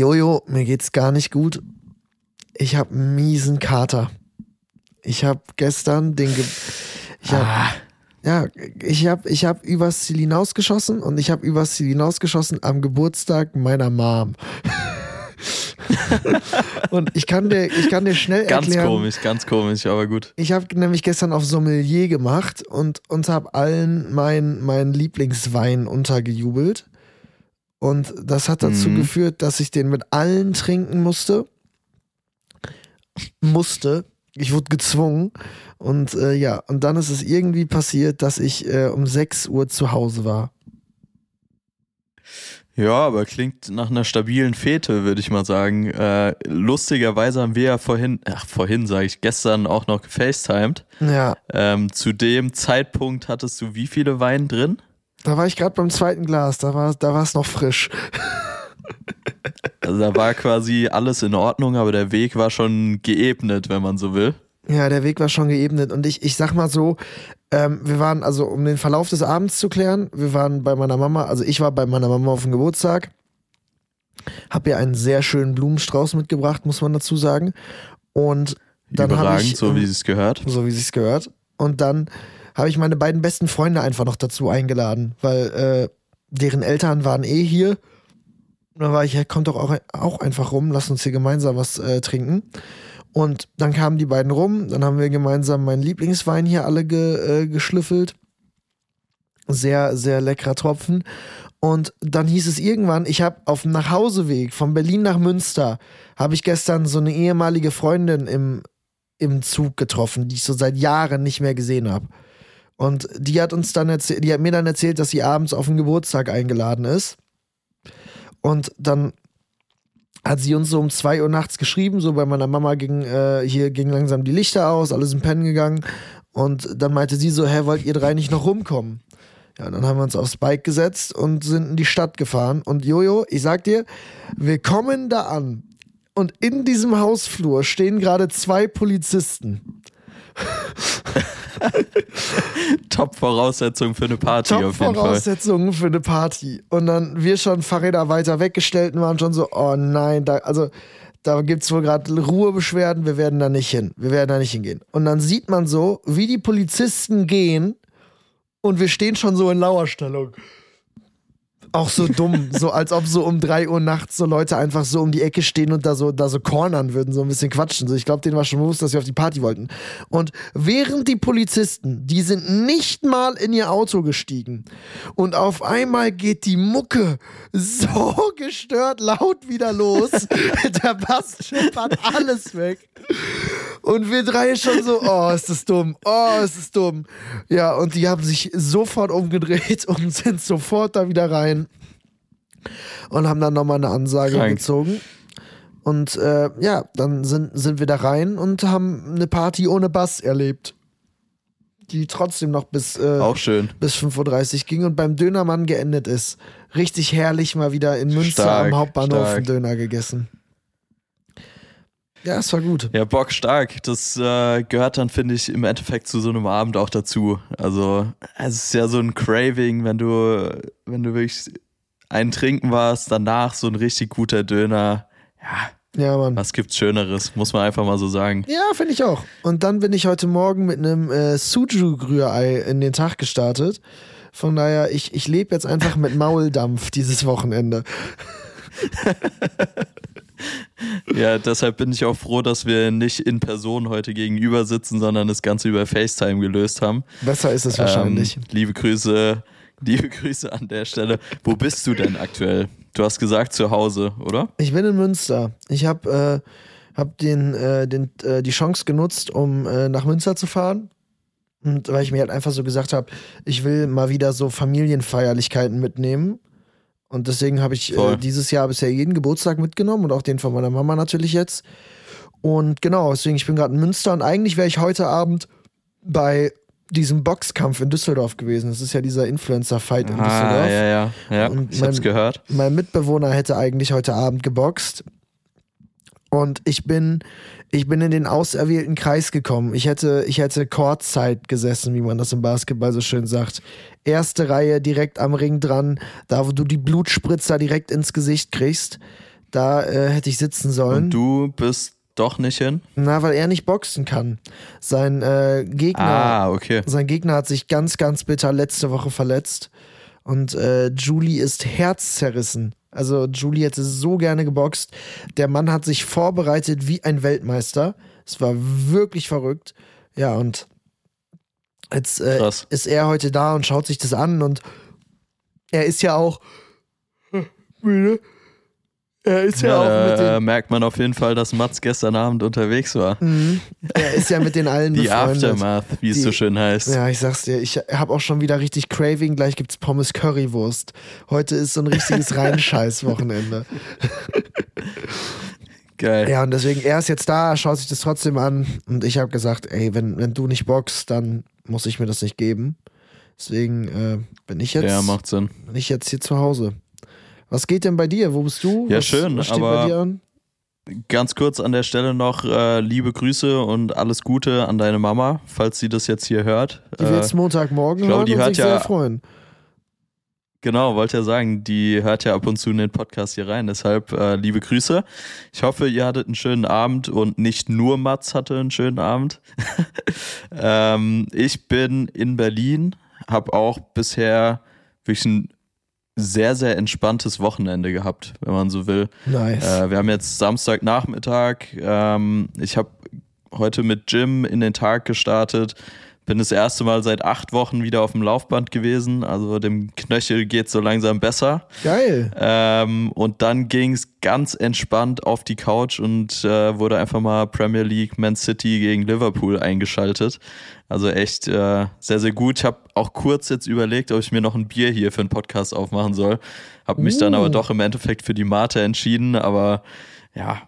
Jojo, mir geht's gar nicht gut. Ich habe einen miesen Kater. Ich habe gestern den. Ge ich hab, Ah, Ja, ich habe ich hab übers Ziel hinausgeschossen und ich habe übers Ziel hinausgeschossen am Geburtstag meiner Mom. und ich kann dir, ich kann dir schnell ganz erklären. komisch, ganz komisch, aber gut. Ich habe nämlich gestern auf Sommelier gemacht und, und habe allen meinen mein Lieblingswein untergejubelt. Und das hat dazu Mhm. geführt, dass ich den mit allen trinken musste. Musste. Ich wurde gezwungen. Und äh, ja, und dann ist es irgendwie passiert, dass ich äh, um 6 Uhr zu Hause war. Ja, aber klingt nach einer stabilen Fete, würde ich mal sagen. Äh, lustigerweise haben wir ja vorhin, ach, vorhin sage ich, gestern auch noch gefacetimed. Ja, Ähm, zu dem Zeitpunkt hattest du wie viele Wein drin? Da war ich gerade beim zweiten Glas. Da war da es noch frisch. Also da war quasi alles in Ordnung, aber der Weg war schon geebnet, wenn man so will. Ja, der Weg war schon geebnet. Und ich, ich sag mal so, ähm, wir waren, also um den Verlauf des Abends zu klären, wir waren bei meiner Mama, also ich war bei meiner Mama auf dem Geburtstag, hab ihr einen sehr schönen Blumenstrauß mitgebracht, muss man dazu sagen. Und dann habe ich, so wie ähm, es gehört. so wie sich's gehört. Und dann habe ich meine beiden besten Freunde einfach noch dazu eingeladen, weil äh, deren Eltern waren eh hier. Und dann war ich, ja, kommt doch auch, auch einfach rum, lass uns hier gemeinsam was äh, trinken. Und dann kamen die beiden rum, dann haben wir gemeinsam meinen Lieblingswein hier alle ge, äh, geschlüffelt. Sehr, sehr leckerer Tropfen. Und dann hieß es irgendwann, ich habe auf dem Nachhauseweg von Berlin nach Münster, habe ich gestern so eine ehemalige Freundin im, im Zug getroffen, die ich so seit Jahren nicht mehr gesehen habe. Und die hat uns dann erzählt, die hat mir dann erzählt, dass sie abends auf den Geburtstag eingeladen ist. Und dann hat sie uns so um zwei Uhr nachts geschrieben, so bei meiner Mama ging, äh, hier ging langsam die Lichter aus, alles in Pennen gegangen. Und dann meinte sie so, hä, wollt ihr drei nicht noch rumkommen? Ja, dann haben wir uns aufs Bike gesetzt und sind in die Stadt gefahren. Und Jojo, ich sag dir, wir kommen da an. Und in diesem Hausflur stehen gerade zwei Polizisten. Top-Voraussetzung für eine Party auf jeden Fall. Top-Voraussetzungen für eine Party. Und dann wir schon Fahrräder weiter weggestellt und waren schon so, oh nein, da, also da gibt es wohl gerade Ruhebeschwerden, wir werden da nicht hin. Wir werden da nicht hingehen. Und dann sieht man so, wie die Polizisten gehen und wir stehen schon so in Lauerstellung. Auch so dumm, so als ob so um drei Uhr nachts so Leute einfach so um die Ecke stehen und da so, da so cornern würden, so ein bisschen quatschen. So, ich glaube, denen war schon bewusst, dass sie auf die Party wollten. Und während die Polizisten, die sind nicht mal in ihr Auto gestiegen. Und auf einmal geht die Mucke so gestört laut wieder los. Der Bass schippert alles weg. Und wir drei schon so, oh, ist das dumm, oh, ist das dumm. Ja, und die haben sich sofort umgedreht und sind sofort da wieder rein und haben dann nochmal eine Ansage Krank. gezogen. Und äh, ja, dann sind, sind wir da rein und haben eine Party ohne Bass erlebt. Die trotzdem noch bis, äh, Auch schön. bis 5.30 Uhr ging und beim Dönermann geendet ist. Richtig herrlich mal wieder in Münster Stark, am Hauptbahnhof stark. einen Döner gegessen. Ja, es war gut. Ja, Bock stark. Das äh, gehört dann, finde ich, im Endeffekt zu so einem Abend auch dazu. Also, es ist ja so ein Craving, wenn du, wenn du wirklich ein Trinken warst, danach so ein richtig guter Döner. Ja, Ja, Mann. was gibt's Schöneres? Muss man einfach mal so sagen. Ja, finde ich auch. Und dann bin ich heute Morgen mit einem äh, Suju-Rührei in den Tag gestartet. Von daher, ich, ich lebe jetzt einfach mit Mauldampf dieses Wochenende. Ja, deshalb bin ich auch froh, dass wir nicht in Person heute gegenüber sitzen, sondern das Ganze über FaceTime gelöst haben. Besser ist es wahrscheinlich. Ähm, liebe Grüße, liebe Grüße an der Stelle. Wo bist du denn aktuell? Du hast gesagt zu Hause, oder? Ich bin in Münster. Ich habe äh, hab den, äh, den, äh, die Chance genutzt, um äh, nach Münster zu fahren. Und weil ich mir halt einfach so gesagt habe, ich will mal wieder so Familienfeierlichkeiten mitnehmen. Und deswegen habe ich äh, dieses Jahr bisher jeden Geburtstag mitgenommen und auch den von meiner Mama natürlich jetzt. Und genau, deswegen, ich bin gerade in Münster und eigentlich wäre ich heute Abend bei diesem Boxkampf in Düsseldorf gewesen. Das ist ja dieser Influencer-Fight in Ah, Düsseldorf. ja, ja, ja. Und ich hab's mein- gehört. Mein Mitbewohner hätte eigentlich heute Abend geboxt. Und ich bin, ich bin in den auserwählten Kreis gekommen. Ich hätte, ich hätte Courtzeit gesessen, wie man das im Basketball so schön sagt. Erste Reihe direkt am Ring dran, da wo du die Blutspritzer direkt ins Gesicht kriegst. Da äh, hätte ich sitzen sollen. Und du bist doch nicht hin? Na, weil er nicht boxen kann. Sein äh, Gegner, Ah, okay. sein Gegner hat sich ganz, ganz bitter letzte Woche verletzt. Und äh, Julie ist herzzerrissen. Also Julie hätte so gerne geboxt. Der Mann hat sich vorbereitet wie ein Weltmeister. Es war wirklich verrückt. Ja, und jetzt äh, ist er heute da und schaut sich das an und er ist ja auch müde. Er ist ja, auch mit da den, merkt man auf jeden Fall, dass Mats gestern Abend unterwegs war. Mhm. er ist ja mit den allen Die befreundet. Aftermath, wie es so schön heißt. Ja, ich sag's dir, ich habe auch schon wieder richtig Craving. Gleich gibt's Pommes Currywurst. Heute ist so ein richtiges Reinscheiß-Wochenende. Geil. Ja, und deswegen, er ist jetzt da, schaut sich das trotzdem an. Und ich habe gesagt, ey, wenn, wenn du nicht boxst, dann muss ich mir das nicht geben. Deswegen äh, bin ich jetzt Ja, macht Sinn. bin ich jetzt hier zu Hause. Was geht denn bei dir? Wo bist du? Ja, was, schön, was steht bei dir an? Ganz kurz an der Stelle noch äh, liebe Grüße und alles Gute an deine Mama, falls sie das jetzt hier hört. Die Äh, wird's Montagmorgen ich glaub, hören die und hört sich ja- sehr freuen. Genau, wollte ja sagen, die hört ja ab und zu in den Podcast hier rein. Deshalb äh, liebe Grüße. Ich hoffe, ihr hattet einen schönen Abend und nicht nur Mats hatte einen schönen Abend. ähm, ich bin in Berlin, habe auch bisher wirklich ein sehr, sehr entspanntes Wochenende gehabt, wenn man so will. Nice. Äh, wir haben jetzt Samstagnachmittag. Ähm, ich habe heute mit Jim in den Tag gestartet. Bin das erste Mal seit acht Wochen wieder auf dem Laufband gewesen. Also dem Knöchel geht so langsam besser. Geil. Ähm, und dann ging es ganz entspannt auf die Couch und äh, wurde einfach mal Premier League Man City gegen Liverpool eingeschaltet. Also echt äh, sehr, sehr gut. Ich habe auch kurz jetzt überlegt, ob ich mir noch ein Bier hier für einen Podcast aufmachen soll. Habe mich dann Uh. aber doch im Endeffekt für die Mate entschieden. Aber ja,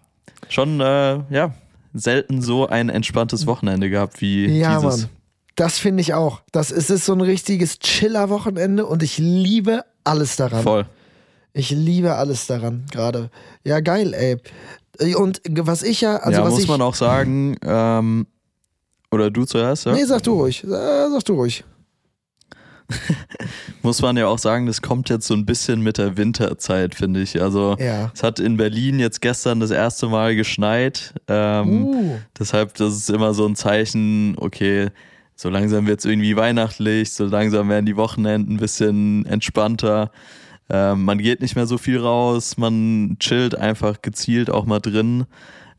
schon äh, ja, selten so ein entspanntes Wochenende gehabt wie Ja, dieses. Mann. Das finde ich auch. Das ist, ist so ein richtiges Chiller-Wochenende und ich liebe alles daran. Voll. Ich liebe alles daran gerade. Ja, geil, ey. Und was ich ja, also ja, was muss ich. man auch sagen, ähm, oder du zuerst, ja? Nee, sag du ruhig. Sag du ruhig. muss man ja auch sagen, das kommt jetzt so ein bisschen mit der Winterzeit, finde ich. Also Ja. es hat in Berlin jetzt gestern das erste Mal geschneit. Ähm, Uh. Deshalb, das ist immer so ein Zeichen, okay, so langsam wird es irgendwie weihnachtlich, so langsam werden die Wochenenden ein bisschen entspannter. Ähm, man geht nicht mehr so viel raus, man chillt einfach gezielt auch mal drin.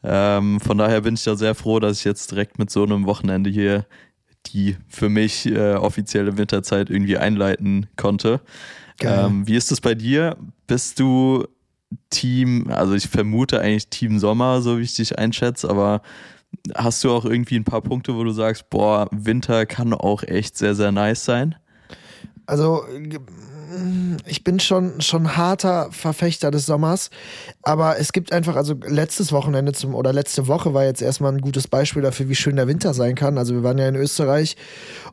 Ähm, von daher bin ich da sehr froh, dass ich jetzt direkt mit so einem Wochenende hier die für mich äh, offizielle Winterzeit irgendwie einleiten konnte. Ähm, wie ist es bei dir? Bist du Team, also ich vermute eigentlich Team Sommer, so wie ich dich einschätze, aber hast du auch irgendwie ein paar Punkte, wo du sagst, boah, Winter kann auch echt sehr, sehr nice sein? Also, ich bin schon, schon harter Verfechter des Sommers, aber es gibt einfach, also letztes Wochenende zum, oder letzte Woche war jetzt erstmal ein gutes Beispiel dafür, wie schön der Winter sein kann. Also wir waren ja in Österreich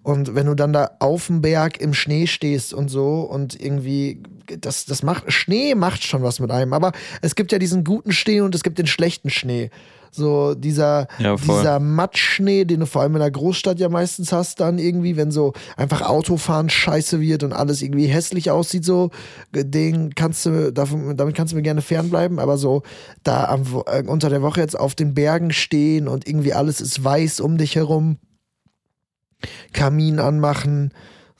und wenn du dann da auf dem Berg im Schnee stehst und so und irgendwie, das, das macht, Schnee macht schon was mit einem, aber es gibt ja diesen guten Schnee und es gibt den schlechten Schnee. So dieser, Ja, dieser Matschschnee, den du vor allem in der Großstadt ja meistens hast, dann irgendwie, wenn so einfach Autofahren scheiße wird und alles irgendwie hässlich aussieht, so, den kannst du, davon, damit kannst du mir gerne fernbleiben, aber so da am, äh, unter der Woche jetzt auf den Bergen stehen und irgendwie alles ist weiß um dich herum, Kamin anmachen,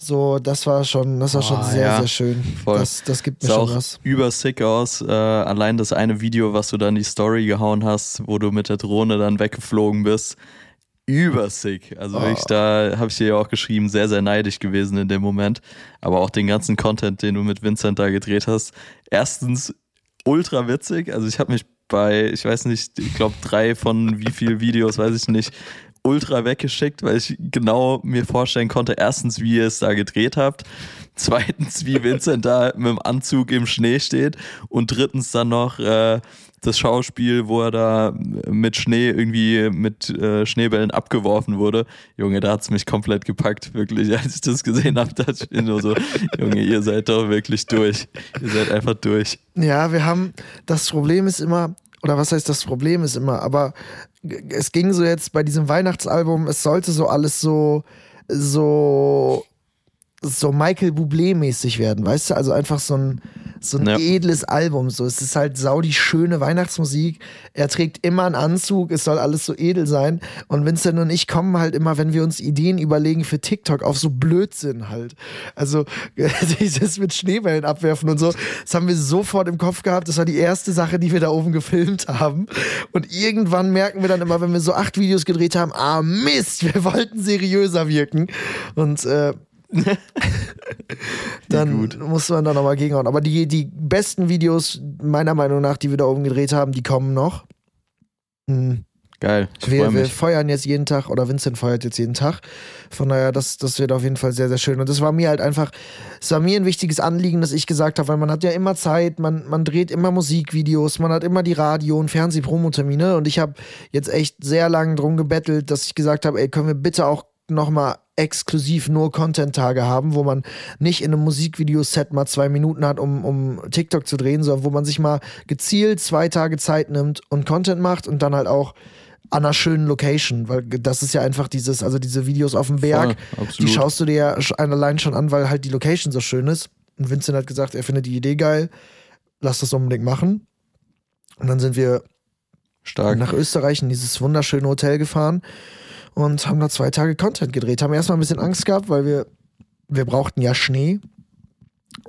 so, das war schon, das war schon Boah, sehr, ja. sehr schön. Voll. Das, das gibt mir Sah schon auch was. übersick aus. Äh, allein das eine Video, was du dann die Story gehauen hast, wo du mit der Drohne dann weggeflogen bist. Übersick. Also Oh. wirklich, da habe ich dir ja auch geschrieben, sehr, sehr neidisch gewesen in dem Moment. Aber auch den ganzen Content, den du mit Vincent da gedreht hast. Erstens ultra witzig. Also ich habe mich bei, ich weiß nicht, ich glaube drei von wie viel Videos, weiß ich nicht, ultra weggeschickt, weil ich genau mir vorstellen konnte, erstens, wie ihr es da gedreht habt, zweitens, wie Vincent da mit dem Anzug im Schnee steht und drittens dann noch äh, das Schauspiel, wo er da mit Schnee irgendwie mit äh, Schneebällen abgeworfen wurde. Junge, da hat's mich komplett gepackt, wirklich. Als ich das gesehen habe, dachte ich nur so, Junge, ihr seid doch wirklich durch. Ihr seid einfach durch. Ja, wir haben, das Problem ist immer, oder was heißt das Problem ist immer, aber es ging so jetzt bei diesem Weihnachtsalbum, es sollte so alles so, so so Michael Bublé-mäßig werden, weißt du? Also einfach so ein, so ein Ja. edles Album. So, es ist halt sau die schöne Weihnachtsmusik. Er trägt immer einen Anzug, es soll alles so edel sein. Und Vincent und ich kommen halt immer, wenn wir uns Ideen überlegen für TikTok, auf so Blödsinn halt. Also dieses mit Schneebällen abwerfen und so, das haben wir sofort im Kopf gehabt. Das war die erste Sache, die wir da oben gefilmt haben. Und irgendwann merken wir dann immer, wenn wir so acht Videos gedreht haben, ah Mist, wir wollten seriöser wirken. Und äh, dann muss man da nochmal gegenhauen. Aber die, die besten Videos, meiner Meinung nach, die wir da oben gedreht haben, die kommen noch. Hm. Geil. Ich Wir, wir feuern jetzt jeden Tag oder Vincent feuert jetzt jeden Tag. Von daher, das, das wird auf jeden Fall sehr, sehr schön. Und das war mir halt einfach, es war mir ein wichtiges Anliegen, dass ich gesagt habe, weil man hat ja immer Zeit, man, man dreht immer Musikvideos, man hat immer die Radio- und Fernsehpromotermine. Und ich habe jetzt echt sehr lange drum gebettelt, dass ich gesagt habe, ey, können wir bitte auch nochmal exklusiv nur Content-Tage haben, wo man nicht in einem Musikvideoset mal zwei Minuten hat, um, um TikTok zu drehen, sondern wo man sich mal gezielt zwei Tage Zeit nimmt und Content macht und dann halt auch an einer schönen Location, weil das ist ja einfach dieses, also diese Videos auf dem Berg, Voll, die schaust du dir ja allein schon an, weil halt die Location so schön ist. Und Vincent hat gesagt, er findet die Idee geil, lass das unbedingt machen. Und dann sind wir Stark. nach Österreich in dieses wunderschöne Hotel gefahren und haben da zwei Tage Content gedreht. Haben erstmal ein bisschen Angst gehabt, weil wir, wir brauchten ja Schnee.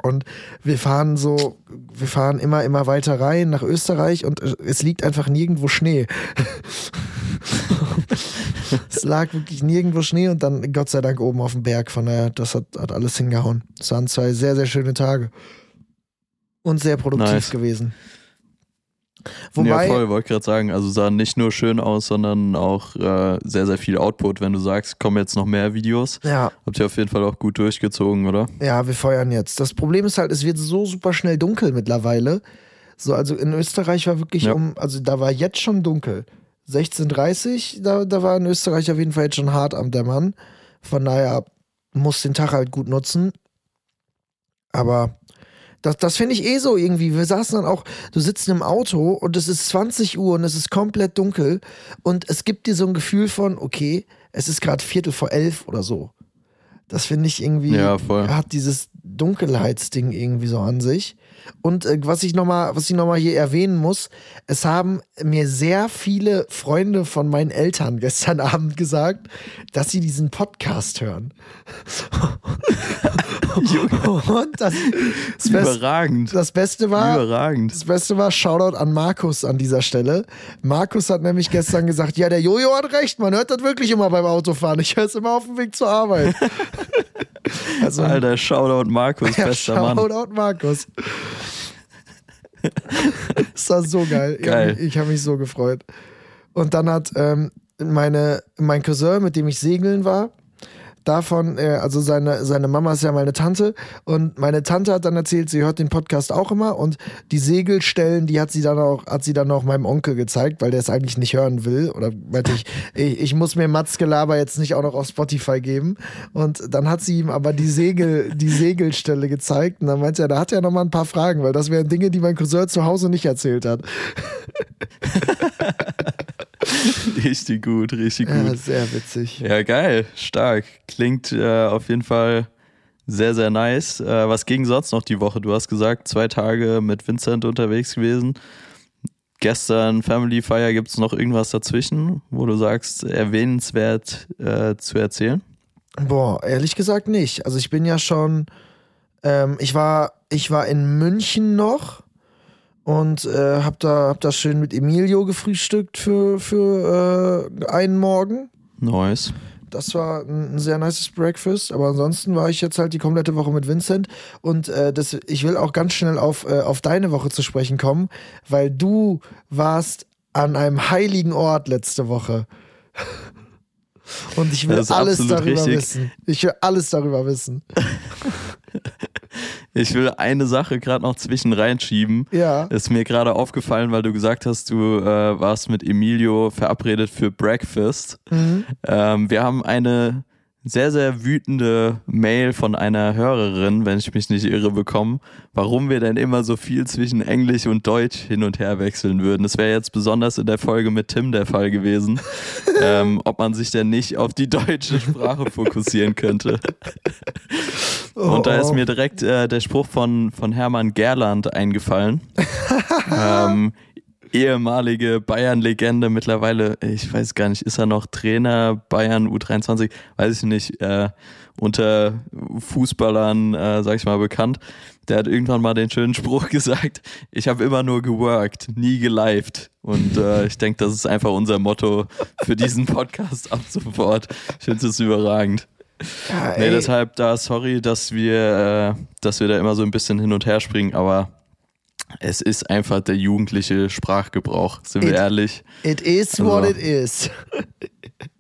Und wir fahren so, wir fahren immer, immer weiter rein nach Österreich und es liegt einfach nirgendwo Schnee. es lag wirklich nirgendwo Schnee und dann Gott sei Dank oben auf dem Berg. Von daher, das hat, hat alles hingehauen. Es waren zwei sehr, sehr schöne Tage. Und sehr produktiv Nice. gewesen. Wobei, ja, voll, wollte gerade sagen. Also sah nicht nur schön aus, sondern auch äh, sehr, sehr viel Output. Wenn du sagst, kommen jetzt noch mehr Videos, ja, habt ihr auf jeden Fall auch gut durchgezogen, oder? Ja, wir feuern jetzt. Das Problem ist halt, es wird so super schnell dunkel mittlerweile. So, also in Österreich war wirklich Ja. um, also da war jetzt schon dunkel. 16.30 da, da war in Österreich auf jeden Fall jetzt schon hart am Dämmern. Von daher muss den Tag halt gut nutzen. Aber das, das finde ich eh so irgendwie. Wir saßen dann auch, du sitzt im Auto und es ist 20 Uhr und es ist komplett dunkel und es gibt dir so ein Gefühl von, okay, es ist gerade Viertel vor elf oder so. Das finde ich irgendwie, Ja, hat dieses Dunkelheitsding irgendwie so an sich. Und äh, was ich nochmal, was ich noch mal hier erwähnen muss, es haben mir sehr viele Freunde von meinen Eltern gestern Abend gesagt, dass sie diesen Podcast hören. Und das, das, Best, Überragend. das Beste war, Überragend. das Beste war, Shoutout an Markus an dieser Stelle. Markus hat nämlich gestern gesagt, ja, der Jojo hat recht, man hört das wirklich immer beim Autofahren. Ich höre es immer auf dem Weg zur Arbeit. also, Alter, Shoutout Markus, ja, bester Mann. Shoutout Markus. das war so geil. Geil. Ich, ich habe mich so gefreut. Und dann hat ähm, meine, mein Cousin, mit dem ich segeln war, davon, äh, also seine, seine Mama ist ja meine Tante und meine Tante hat dann erzählt, sie hört den Podcast auch immer und die Segelstellen, die hat sie dann auch, hat sie dann auch meinem Onkel gezeigt, weil der es eigentlich nicht hören will oder meinte ich, ich, ich muss mir Mats Gelaber jetzt nicht auch noch auf Spotify geben und dann hat sie ihm aber die Segel, die Segelstelle gezeigt und dann meinte er, da hat er noch mal ein paar Fragen, weil das wären Dinge, die mein Cousin zu Hause nicht erzählt hat. Richtig gut, richtig Ja, gut. sehr witzig. Ja, geil, stark. Klingt äh, auf jeden Fall sehr, sehr nice. Äh, was ging sonst noch die Woche? Du hast gesagt, zwei Tage mit Vincent unterwegs gewesen. Gestern Family Fire, gibt es noch irgendwas dazwischen, wo du sagst, erwähnenswert äh, zu erzählen? Boah, ehrlich gesagt nicht. Also ich bin ja schon, ähm, ich war, ich war in München noch und äh, hab da, hab da schön mit Emilio gefrühstückt für, für äh, einen Morgen. Nice. Das war ein, ein sehr nices Breakfast, aber ansonsten war ich jetzt halt die komplette Woche mit Vincent und äh, das, ich will auch ganz schnell auf, äh, auf deine Woche zu sprechen kommen, weil du warst an einem heiligen Ort letzte Woche. Und ich will alles darüber richtig. wissen. Ich will alles darüber wissen. Ich will eine Sache gerade noch zwischen reinschieben. Ja. Ist mir gerade aufgefallen, weil du gesagt hast, du äh, warst mit Emilio verabredet für Breakfast. Mhm. Ähm, wir haben eine sehr, sehr wütende Mail von einer Hörerin, wenn ich mich nicht irre, bekommen, warum wir denn immer so viel zwischen Englisch und Deutsch hin und her wechseln würden. Das wäre jetzt besonders in der Folge mit Tim der Fall gewesen, ähm, ob man sich denn nicht auf die deutsche Sprache fokussieren könnte. und da ist mir direkt äh, der Spruch von, von Hermann Gerland eingefallen. ähm, ehemalige Bayern-Legende mittlerweile, ich weiß gar nicht, ist er noch Trainer Bayern U23, weiß ich nicht, äh, unter Fußballern, äh, sag ich mal, bekannt. Der hat irgendwann mal den schönen Spruch gesagt, ich habe immer nur geworkt, nie gelived. Und äh, ich denke, das ist einfach unser Motto für diesen Podcast ab sofort. Ich finde es überragend. Ja, nee, deshalb da sorry, dass wir, äh, dass wir da immer so ein bisschen hin und her springen, aber es ist einfach der jugendliche Sprachgebrauch, sind wir ehrlich. It is also, what it is.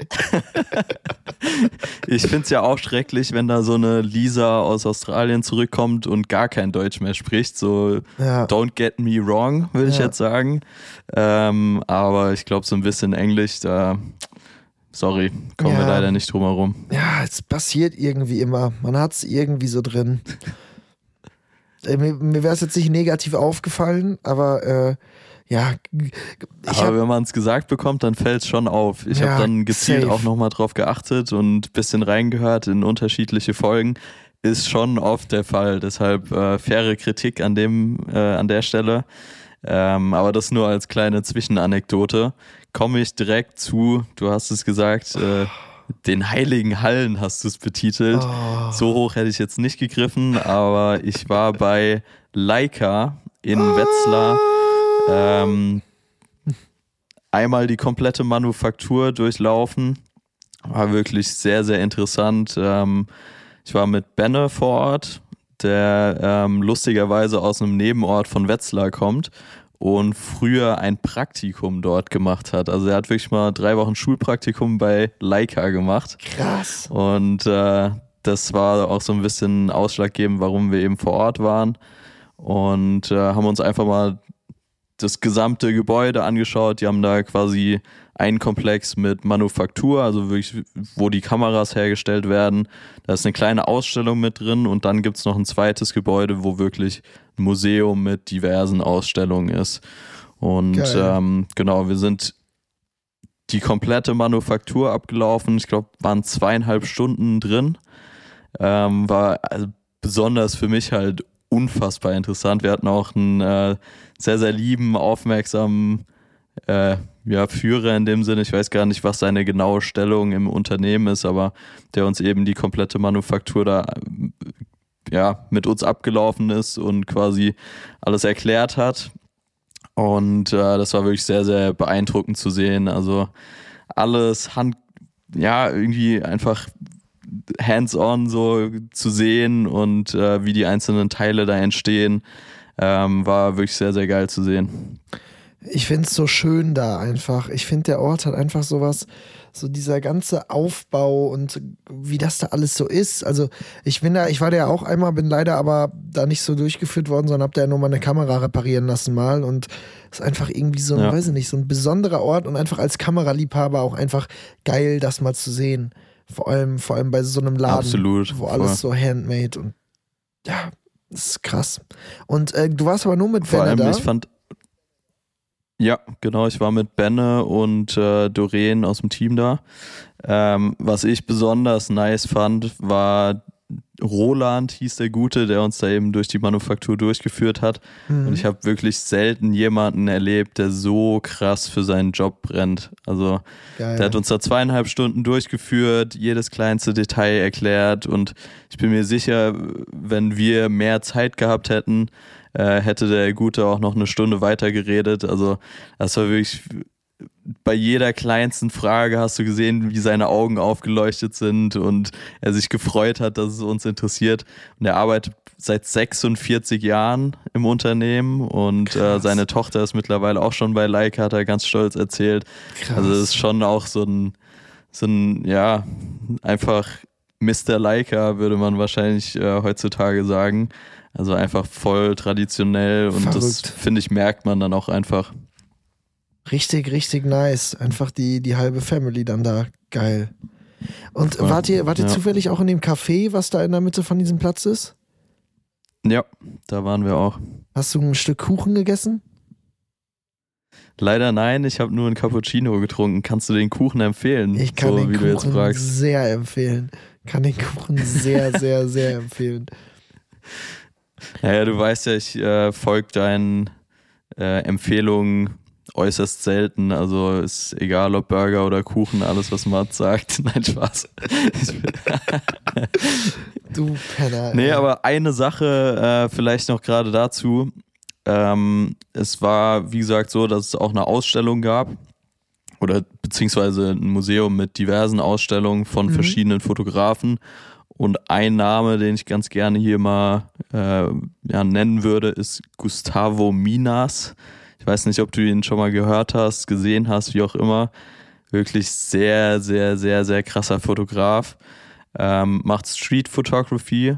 ich finde es ja auch schrecklich, wenn da so eine Lisa aus Australien zurückkommt und gar kein Deutsch mehr spricht. So, ja. don't get me wrong, würde ja. ich jetzt sagen. Ähm, aber ich glaube, so ein bisschen Englisch, da Sorry, kommen ja. wir leider nicht drum herum. Ja, es passiert irgendwie immer. Man hat es irgendwie so drin. Äh, mir, mir wäre es jetzt nicht negativ aufgefallen, aber äh, ja. aber hab, wenn man es gesagt bekommt, dann fällt es schon auf. Ich ja, habe dann gezielt safe. auch nochmal drauf geachtet und ein bisschen reingehört in unterschiedliche Folgen. Ist schon oft der Fall. Deshalb äh, faire Kritik an dem, äh, an der Stelle. Ähm, aber das nur als kleine Zwischenanekdote. Komme ich direkt zu, du hast es gesagt, äh, den heiligen Hallen hast du es betitelt. Oh. So hoch hätte ich jetzt nicht gegriffen, aber ich war bei Leica in oh. Wetzlar. Ähm, einmal die komplette Manufaktur durchlaufen. War wirklich sehr, sehr interessant. Ähm, ich war mit Benne vor Ort, der ähm, lustigerweise aus einem Nebenort von Wetzlar kommt und früher ein Praktikum dort gemacht hat. Also er hat wirklich mal drei Wochen Schulpraktikum bei Leica gemacht. Krass. Und äh, das war auch so ein bisschen ausschlaggebend, warum wir eben vor Ort waren. Und äh, haben uns einfach mal das gesamte Gebäude angeschaut. Die haben da quasi einen Komplex mit Manufaktur, also wirklich, wo die Kameras hergestellt werden. Da ist eine kleine Ausstellung mit drin und dann gibt es noch ein zweites Gebäude, wo wirklich ein Museum mit diversen Ausstellungen ist. Und ähm, genau, wir sind die komplette Manufaktur abgelaufen. Ich glaube, waren zweieinhalb Stunden drin. Ähm, war also besonders für mich halt unfassbar interessant. Wir hatten auch einen äh, sehr, sehr lieben, aufmerksamen äh, ja, Führer in dem Sinne. Ich weiß gar nicht, was seine genaue Stellung im Unternehmen ist, aber der uns eben die komplette Manufaktur da ja, mit uns abgelaufen ist und quasi alles erklärt hat. Und äh, das war wirklich sehr, sehr beeindruckend zu sehen. Also alles Hand, ja, irgendwie einfach hands-on so zu sehen und äh, wie die einzelnen Teile da entstehen, ähm, war wirklich sehr, sehr geil zu sehen. Ich finde es so schön da einfach. Ich finde, der Ort hat einfach sowas, so dieser ganze Aufbau und wie das da alles so ist. Also ich bin da, ich war da ja auch einmal, bin leider aber da nicht so durchgeführt worden, sondern hab da ja nur mal eine Kamera reparieren lassen mal und ist einfach irgendwie so, ja. weiß ich nicht, so ein besonderer Ort und einfach als Kameraliebhaber auch einfach geil, das mal zu sehen. Vor allem, vor allem bei so einem Laden, Absolut, wo alles so handmade und ja, das ist krass. Und äh, du warst aber nur mit Vor allem, da. ich fand ja, genau. Ich war mit Benne und äh, Doreen aus dem Team da. Ähm, was ich besonders nice fand, war Roland hieß der Gute, der uns da eben durch die Manufaktur durchgeführt hat. Mhm. Und ich habe wirklich selten jemanden erlebt, der so krass für seinen Job brennt. Also Geil. der hat uns da zweieinhalb Stunden durchgeführt, jedes kleinste Detail erklärt und ich bin mir sicher, wenn wir mehr Zeit gehabt hätten, äh, hätte der Gute auch noch eine Stunde weiter geredet. Also das war wirklich bei jeder kleinsten Frage hast du gesehen, wie seine Augen aufgeleuchtet sind und er sich gefreut hat, dass es uns interessiert. Und er arbeitet seit 46 Jahren im Unternehmen und äh, seine Tochter ist mittlerweile auch schon bei Leica, hat er ganz stolz erzählt. Krass. Also es ist schon auch so ein, so ein, ja, einfach Mr. Leica, würde man wahrscheinlich äh, heutzutage sagen. Also einfach voll traditionell und Verrückt. das finde ich merkt man dann auch einfach. Richtig, richtig nice. Einfach die, die halbe Family dann da. Geil. Und Voll. wart ihr, wart ihr Ja. zufällig auch in dem Café, was da in der Mitte von diesem Platz ist? Ja, da waren wir auch. Hast du ein Stück Kuchen gegessen? Leider nein, ich habe nur ein Cappuccino getrunken. Kannst du den Kuchen empfehlen? Ich kann so, den Kuchen sehr empfehlen. Kann den Kuchen sehr, sehr, sehr empfehlen. Naja, du weißt ja, ich äh, folge deinen äh, Empfehlungen äußerst selten. Also ist egal, ob Burger oder Kuchen, alles, was Matt sagt. Nein, Spaß. Du Penner. nee, aber eine Sache äh, vielleicht noch gerade dazu. Ähm, es war, wie gesagt, so, dass es auch eine Ausstellung gab. Oder beziehungsweise ein Museum mit diversen Ausstellungen von Mhm. verschiedenen Fotografen. Und ein Name, den ich ganz gerne hier mal äh, ja, nennen würde, ist Gustavo Minas. Ich weiß nicht, ob du ihn schon mal gehört hast, gesehen hast, wie auch immer. Wirklich sehr, sehr, sehr, sehr krasser Fotograf. Ähm, macht Street Photography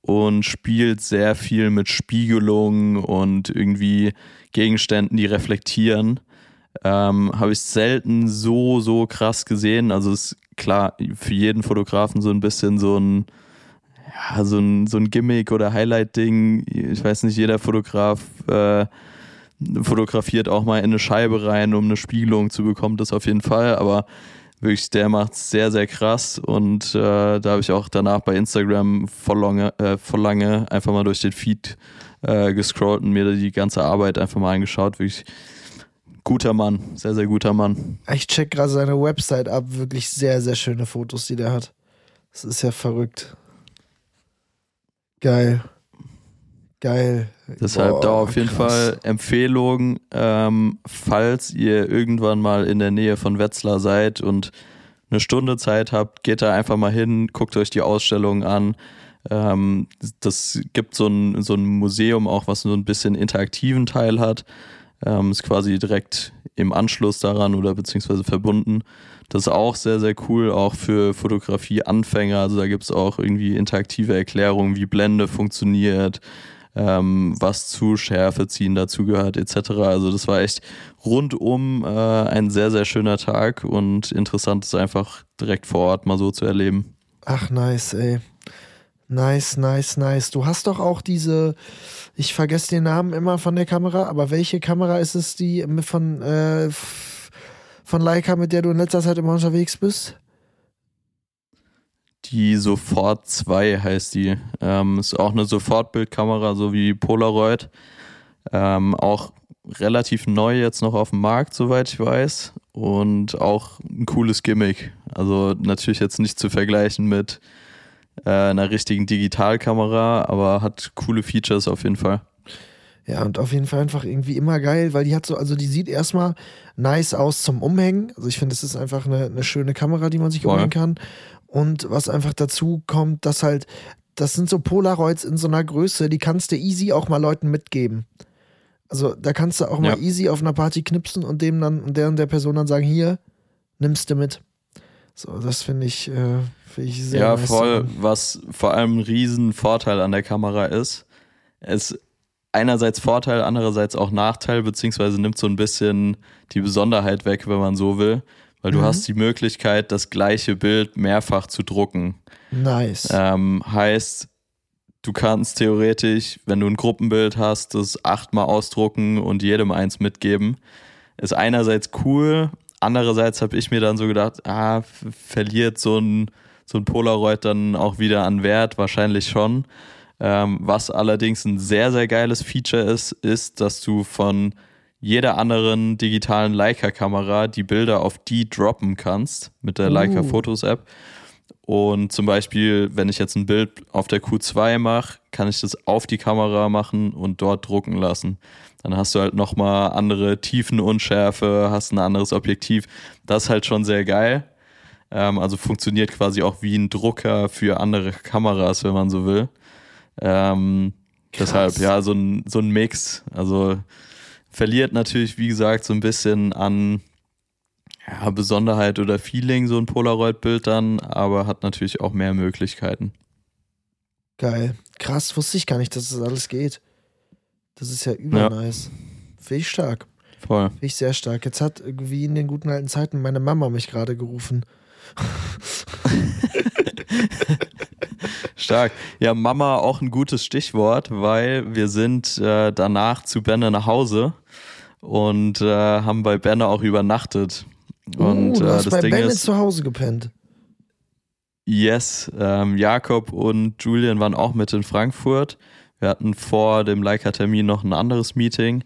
und spielt sehr viel mit Spiegelungen und irgendwie Gegenständen, die reflektieren. Ähm, Habe ich selten so, so krass gesehen. Also ist klar für jeden Fotografen so ein bisschen so ein, ja, so ein, so ein Gimmick oder Highlight-Ding. Ich weiß nicht, jeder Fotograf äh, fotografiert auch mal in eine Scheibe rein, um eine Spiegelung zu bekommen, das auf jeden Fall. Aber wirklich, der macht sehr, sehr krass. Und äh, da habe ich auch danach bei Instagram voll lange, äh, voll lange einfach mal durch den Feed äh, gescrollt und mir die ganze Arbeit einfach mal angeschaut. Wirklich guter Mann, sehr, sehr guter Mann. Ich check gerade seine Website ab. Wirklich sehr, sehr schöne Fotos, die der hat. Das ist ja verrückt. Geil. Geil. Deshalb Boah, da auf jeden krass. Fall Empfehlung, ähm, falls ihr irgendwann mal in der Nähe von Wetzlar seid und eine Stunde Zeit habt, geht da einfach mal hin, guckt euch die Ausstellung an. Ähm, das gibt so ein, so ein Museum auch, was so ein bisschen interaktiven Teil hat. Ähm, ist quasi direkt im Anschluss daran oder beziehungsweise verbunden. Das ist auch sehr, sehr cool, auch für Fotografie-Anfänger. Also da gibt es auch irgendwie interaktive Erklärungen, wie Blende funktioniert, ähm, was zu Schärfe ziehen dazugehört, etc. Also das war echt rundum äh, ein sehr, sehr schöner Tag und interessant ist einfach direkt vor Ort mal so zu erleben. Ach, nice, ey. Nice, nice, nice. Du hast doch auch diese, ich vergesse den Namen immer von der Kamera, aber welche Kamera ist es, die von, äh, von Leica, mit der du in letzter Zeit immer unterwegs bist? Die Sofort 2 heißt die. Ähm, ist auch eine Sofortbildkamera, so wie Polaroid. Ähm, auch relativ neu jetzt noch auf dem Markt, soweit ich weiß. Und auch ein cooles Gimmick. Also natürlich jetzt nicht zu vergleichen mit äh, einer richtigen Digitalkamera, aber hat coole Features auf jeden Fall. Ja, und auf jeden Fall einfach irgendwie immer geil, weil die hat so, also die sieht erstmal nice aus zum Umhängen. Also ich finde, es ist einfach eine, eine schöne Kamera, die man sich Voll. umhängen kann. Und was einfach dazu kommt, dass halt, das sind so Polaroids in so einer Größe, die kannst du easy auch mal Leuten mitgeben. Also da kannst du auch mal Ja. easy auf einer Party knipsen und dem dann und der und der Person dann sagen, hier, nimmst du mit. So, das finde ich, äh, finde ich sehr ja, nice. voll. Was vor allem ein riesen Vorteil an der Kamera ist, es einerseits Vorteil, andererseits auch Nachteil, beziehungsweise nimmt so ein bisschen die Besonderheit weg, wenn man so will. Weil du Mhm. hast die Möglichkeit, das gleiche Bild mehrfach zu drucken. Nice. Ähm, heißt, du kannst theoretisch, wenn du ein Gruppenbild hast, das achtmal ausdrucken und jedem eins mitgeben. Ist einerseits cool, andererseits habe ich mir dann so gedacht, ah, verliert so ein, so ein Polaroid dann auch wieder an Wert, wahrscheinlich schon. Ähm, was allerdings ein sehr, sehr geiles Feature ist, ist, dass du von jeder anderen digitalen Leica-Kamera die Bilder auf die droppen kannst mit der Leica Uh. Fotos App. Und zum Beispiel, wenn ich jetzt ein Bild auf der Q2 mache, kann ich das auf die Kamera machen und dort drucken lassen. Dann hast du halt nochmal andere Tiefenunschärfe, hast ein anderes Objektiv. Das ist halt schon sehr geil. Ähm, also funktioniert quasi auch wie ein Drucker für andere Kameras, wenn man so will. Ähm, deshalb, ja, so ein, so ein Mix. Also verliert natürlich, wie gesagt, so ein bisschen an ja, Besonderheit oder Feeling, so ein Polaroid-Bild dann, aber hat natürlich auch mehr Möglichkeiten. Geil. Krass, wusste ich gar nicht, dass das alles geht. Das ist ja übernice. Finde ich stark. Voll. Finde ich sehr stark. Jetzt hat irgendwie in den guten alten Zeiten meine Mama mich gerade gerufen. Stark. Ja, Mama auch ein gutes Stichwort, weil wir sind äh, danach zu Benne nach Hause und äh, haben bei Benne auch übernachtet. Und uh, du äh, hast das bei Ding Bennett ist, zu Hause gepennt. yes, ähm, Jakob und Julian waren auch mit in Frankfurt. Wir hatten vor dem Leica-Termin noch ein anderes Meeting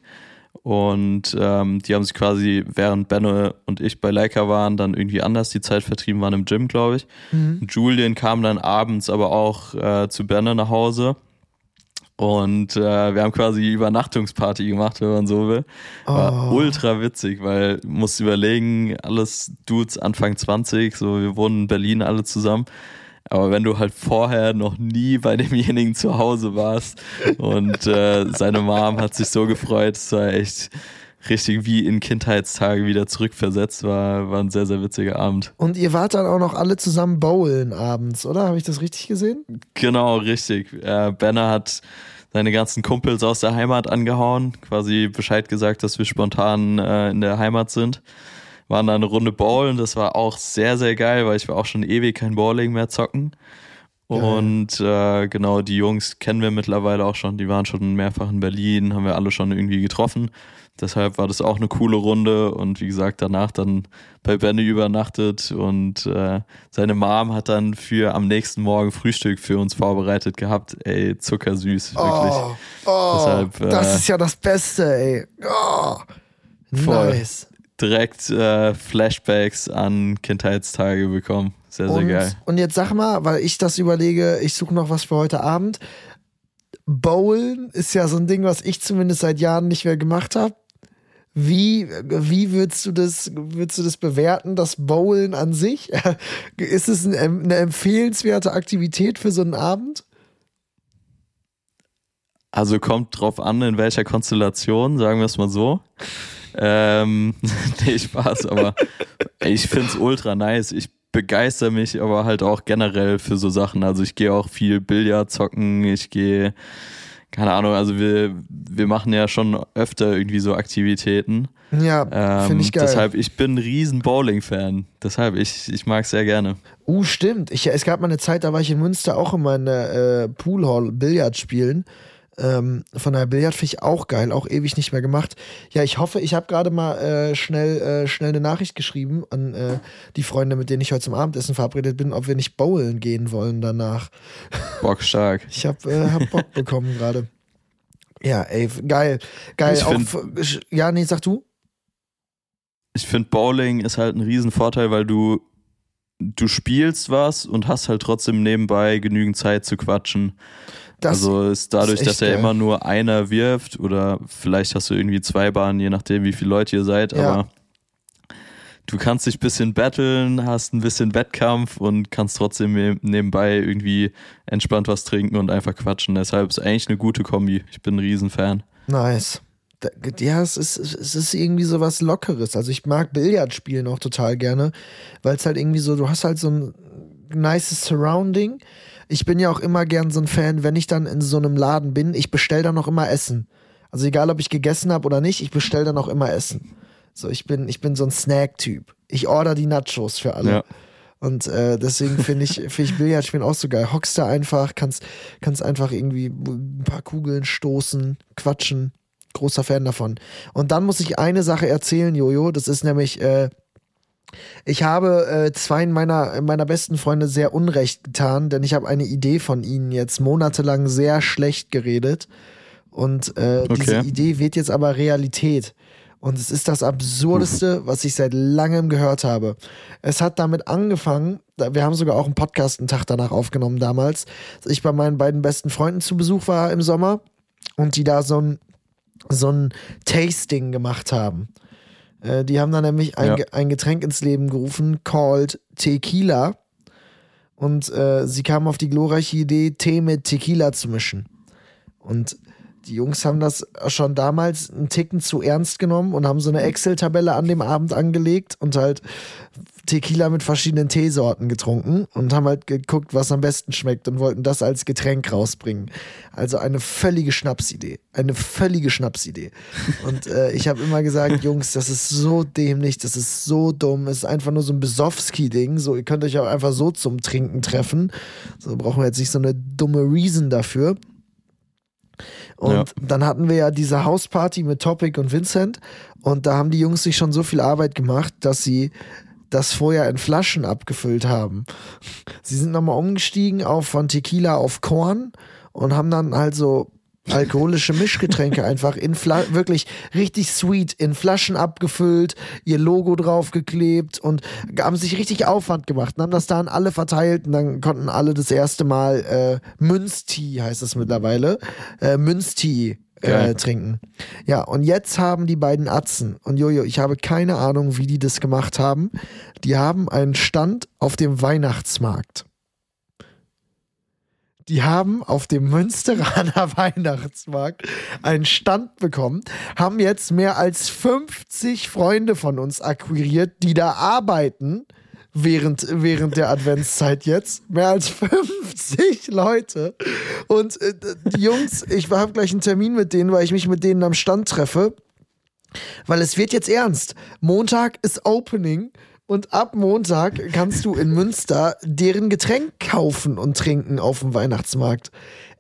und ähm, die haben sich quasi, während Benno und ich bei Leica waren, dann irgendwie anders die Zeit vertrieben, waren im Gym, glaube ich. Mhm. Julian kam dann abends aber auch äh, zu Benno nach Hause. Und äh, wir haben quasi Übernachtungsparty gemacht, wenn man so will. War Oh. ultra witzig, weil du musst überlegen, alles Dudes Anfang 20, so wir wohnen in Berlin alle zusammen. Aber wenn du halt vorher noch nie bei demjenigen zu Hause warst und äh, seine Mom hat sich so gefreut, es war echt richtig wie in Kindheitstage wieder zurückversetzt, war, war ein sehr, sehr witziger Abend. Und ihr wart dann auch noch alle zusammen bowlen abends, oder? Habe ich das richtig gesehen? Genau, richtig. Äh, Benner hat seine ganzen Kumpels aus der Heimat angehauen, quasi Bescheid gesagt, dass wir spontan äh, in der Heimat sind. Waren dann eine Runde bowlen, das war auch sehr, sehr geil, weil ich war auch schon ewig kein Bowling mehr zocken. Und äh, genau, die Jungs kennen wir mittlerweile auch schon, die waren schon mehrfach in Berlin, haben wir alle schon irgendwie getroffen. Deshalb war das auch eine coole Runde und wie gesagt, danach dann bei Benny übernachtet und äh, seine Mom hat dann für am nächsten Morgen Frühstück für uns vorbereitet gehabt. Ey, zuckersüß, wirklich. Oh, oh Deshalb, äh, das ist ja das Beste, ey. Oh, Voll. nice. Direkt äh, Flashbacks an Kindheitstage bekommen. Sehr, sehr Und, geil. und jetzt sag mal, weil ich das überlege, ich suche noch was für heute Abend. Bowlen ist ja so ein Ding, was ich zumindest seit Jahren nicht mehr gemacht habe. Wie, wie würdest du das, würdest du das bewerten, das Bowlen an sich? Ist es ein, eine empfehlenswerte Aktivität für so einen Abend? Also kommt drauf an, in welcher Konstellation, sagen wir es mal so. Ähm, nee, Spaß, aber ich find's ultra nice. Ich begeister mich aber halt auch generell für so Sachen. Also ich gehe auch viel Billard zocken, ich gehe, keine Ahnung, also wir, wir machen ja schon öfter irgendwie so Aktivitäten. Ja, Ähm, finde ich geil. Deshalb, ich bin ein riesen Bowling-Fan. Deshalb, ich, ich mag sehr gerne. Uh, stimmt. Ich, es gab mal eine Zeit, da war ich in Münster auch immer in der äh, Poolhall Billard spielen. Ähm, von daher Billard finde ich auch geil, auch ewig nicht mehr gemacht. Ja, ich hoffe, ich habe gerade mal äh, schnell, äh, schnell eine Nachricht geschrieben an äh, die Freunde, mit denen ich heute zum Abendessen verabredet bin, ob wir nicht bowlen gehen wollen danach. Bock stark. Ich habe äh, hab Bock bekommen gerade. Ja, ey, geil. Geil. Ich auch, find- ja, nee, sag du? Ich finde, Bowling ist halt ein Riesenvorteil, weil du, du spielst was und hast halt trotzdem nebenbei genügend Zeit zu quatschen. Das, also ist dadurch, ist dass ja geil. immer nur einer wirft oder vielleicht hast du irgendwie zwei Bahnen, je nachdem, wie viele Leute ihr seid, Ja. aber du kannst dich ein bisschen battlen, hast ein bisschen Wettkampf und kannst trotzdem ne- nebenbei irgendwie entspannt was trinken und einfach quatschen. Deshalb ist eigentlich eine gute Kombi. Ich bin ein Riesenfan. Nice. Ja, es ist, es ist irgendwie so was Lockeres. Also ich mag Billard spielen auch total gerne, weil es halt irgendwie so, du hast halt so ein nices Surrounding. Ich bin ja auch immer gern so ein Fan, wenn ich dann in so einem Laden bin, ich bestell dann auch immer Essen. Also egal, ob ich gegessen habe oder nicht, ich bestell dann auch immer Essen. So, ich bin, ich bin so ein Snack-Typ. Ich order die Nachos für alle. Ja. Und äh, deswegen finde ich, finde ich Billardspielen auch so geil. Hockst da einfach, kannst, kannst einfach irgendwie ein paar Kugeln stoßen, quatschen. Großer Fan davon. Und dann muss ich eine Sache erzählen, Jojo. Das ist nämlich, äh, ich habe äh, zwei meiner, meiner besten Freunde sehr unrecht getan, denn ich habe eine Idee von ihnen jetzt monatelang sehr schlecht geredet. Und äh, diese Okay. Idee wird jetzt aber Realität. Und es ist das Absurdeste, was ich seit langem gehört habe. Es hat damit angefangen, wir haben sogar auch einen Podcast einen Tag danach aufgenommen damals, dass ich bei meinen beiden besten Freunden zu Besuch war im Sommer und die da so ein, so ein Tasting gemacht haben. Äh, die haben dann nämlich ein, Ja. Ein Getränk ins Leben gerufen, called Tequila. Und äh, sie kamen auf die glorreiche Idee, Tee mit Tequila zu mischen. Und die Jungs haben das schon damals einen Ticken zu ernst genommen und haben so eine Excel-Tabelle an dem Abend angelegt und halt Tequila mit verschiedenen Teesorten getrunken und haben halt geguckt, was am besten schmeckt und wollten das als Getränk rausbringen. Also eine völlige Schnapsidee. Eine völlige Schnapsidee. Und äh, ich habe immer gesagt, Jungs, das ist so dämlich, das ist so dumm, es ist einfach nur so ein Besowski-Ding. So, ihr könnt euch auch einfach so zum Trinken treffen. So brauchen wir jetzt nicht so eine dumme Reason dafür. Und ja. dann hatten wir ja diese Hausparty mit Topic und Vincent. Und da haben die Jungs sich schon so viel Arbeit gemacht, dass sie das vorher in Flaschen abgefüllt haben. Sie sind nochmal umgestiegen auf von Tequila auf Korn und haben dann halt so alkoholische Mischgetränke einfach in Fla wirklich richtig sweet in Flaschen abgefüllt, ihr Logo draufgeklebt und haben sich richtig Aufwand gemacht und haben das dann alle verteilt und dann konnten alle das erste Mal äh, Münztee heißt das mittlerweile, äh, Münztee äh, trinken. Ja, und jetzt haben die beiden Atzen und Jojo, ich habe keine Ahnung, wie die das gemacht haben. Die haben einen Stand auf dem Weihnachtsmarkt. Die haben auf dem Münsteraner Weihnachtsmarkt einen Stand bekommen, haben jetzt mehr als 50 Freunde von uns akquiriert, die da arbeiten während, während der Adventszeit jetzt. Mehr als 50 Leute. Und äh, die Jungs, ich habe gleich einen Termin mit denen, weil ich mich mit denen am Stand treffe. Weil es wird jetzt ernst. Montag ist Opening. Und ab Montag kannst du in Münster deren Getränk kaufen und trinken auf dem Weihnachtsmarkt.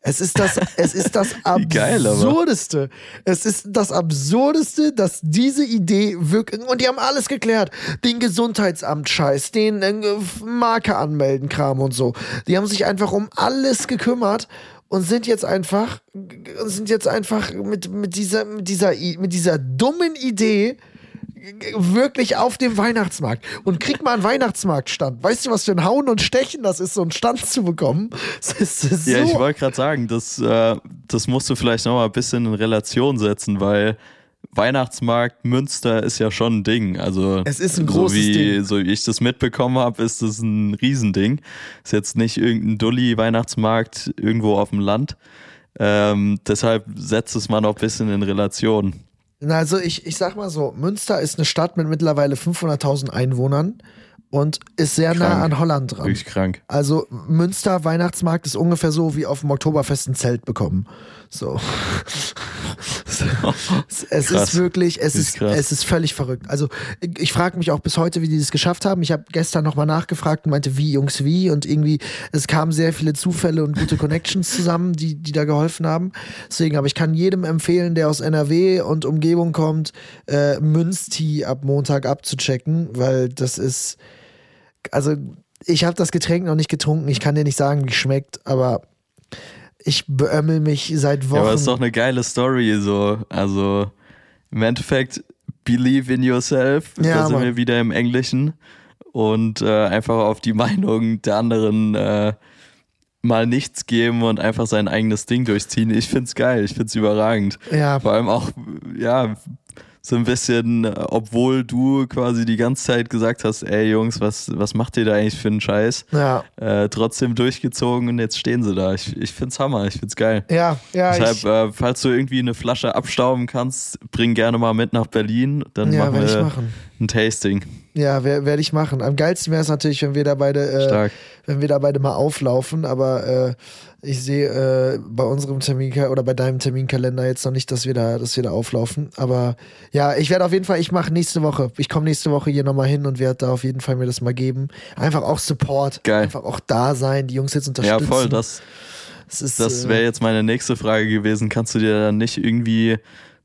Es ist das, es ist das Absurdeste. es ist das Absurdeste, dass diese Idee wirklich, und die haben alles geklärt. Den Gesundheitsamt-Scheiß, den äh, Marke anmelden, Kram und so. Die haben sich einfach um alles gekümmert und sind jetzt einfach, sind jetzt einfach mit, mit dieser, mit dieser, mit dieser dummen Idee, wirklich auf dem Weihnachtsmarkt und krieg mal einen Weihnachtsmarktstand. Weißt du, was für ein Hauen und Stechen das ist, so einen Stand zu bekommen? Ist ja, so ich wollte gerade sagen, das, äh, das musst du vielleicht noch mal ein bisschen in Relation setzen, weil Weihnachtsmarkt Münster ist ja schon ein Ding. Also es ist ein großes so wie, Ding. So wie ich das mitbekommen habe, ist das ein Riesending. Ist jetzt nicht irgendein Dulli-Weihnachtsmarkt irgendwo auf dem Land. Ähm, deshalb setzt es mal noch ein bisschen in Relation. Also ich, ich sag mal so, Münster ist eine Stadt mit mittlerweile 500.000 Einwohnern und ist sehr krank. nah an Holland dran. Wirklich krank. Also Münster Weihnachtsmarkt ist ungefähr so wie auf dem Oktoberfest ein Zelt bekommen. So. es krass. ist wirklich, es ist, ist es ist völlig verrückt. Also ich, ich frage mich auch bis heute, wie die das geschafft haben. Ich habe gestern nochmal nachgefragt und meinte, wie Jungs, wie und irgendwie es kamen sehr viele Zufälle und gute Connections zusammen, die die da geholfen haben. Deswegen, aber ich kann jedem empfehlen, der aus NRW und Umgebung kommt, äh, Münsti ab Montag abzuchecken, weil das ist also ich habe das Getränk noch nicht getrunken. Ich kann dir nicht sagen, wie es schmeckt, aber ich beömmel mich seit Wochen. Ja, aber es ist doch eine geile Story, so. Also im Endeffekt, believe in yourself. Ja, da sind Mann. wir wieder im Englischen. Und äh, einfach auf die Meinung der anderen äh, mal nichts geben und einfach sein eigenes Ding durchziehen. Ich find's geil, ich find's überragend. Ja. Vor allem auch, ja, so ein bisschen, äh, obwohl du quasi die ganze Zeit gesagt hast, ey Jungs, was, was macht ihr da eigentlich für einen Scheiß? Ja. Äh, trotzdem durchgezogen und jetzt stehen sie da. Ich, ich find's Hammer, ich find's geil. Ja, ja. Deshalb, äh, falls du irgendwie eine Flasche abstauben kannst, bring gerne mal mit nach Berlin. Dann ja, machen wir machen. ein Tasting. Ja, werde ich machen. Am geilsten wäre es natürlich, wenn wir da beide, äh, wenn wir da beide mal auflaufen, aber äh, ich sehe äh, bei unserem Termin oder bei deinem Terminkalender jetzt noch nicht, dass wir da, dass wir da auflaufen. Aber ja, ich werde auf jeden Fall, ich mache nächste Woche, ich komme nächste Woche hier nochmal hin und werde da auf jeden Fall mir das mal geben. Einfach auch Support, Geil. einfach auch da sein, die Jungs jetzt unterstützen. Ja, voll, das, das, das wäre äh, jetzt meine nächste Frage gewesen. Kannst du dir dann nicht irgendwie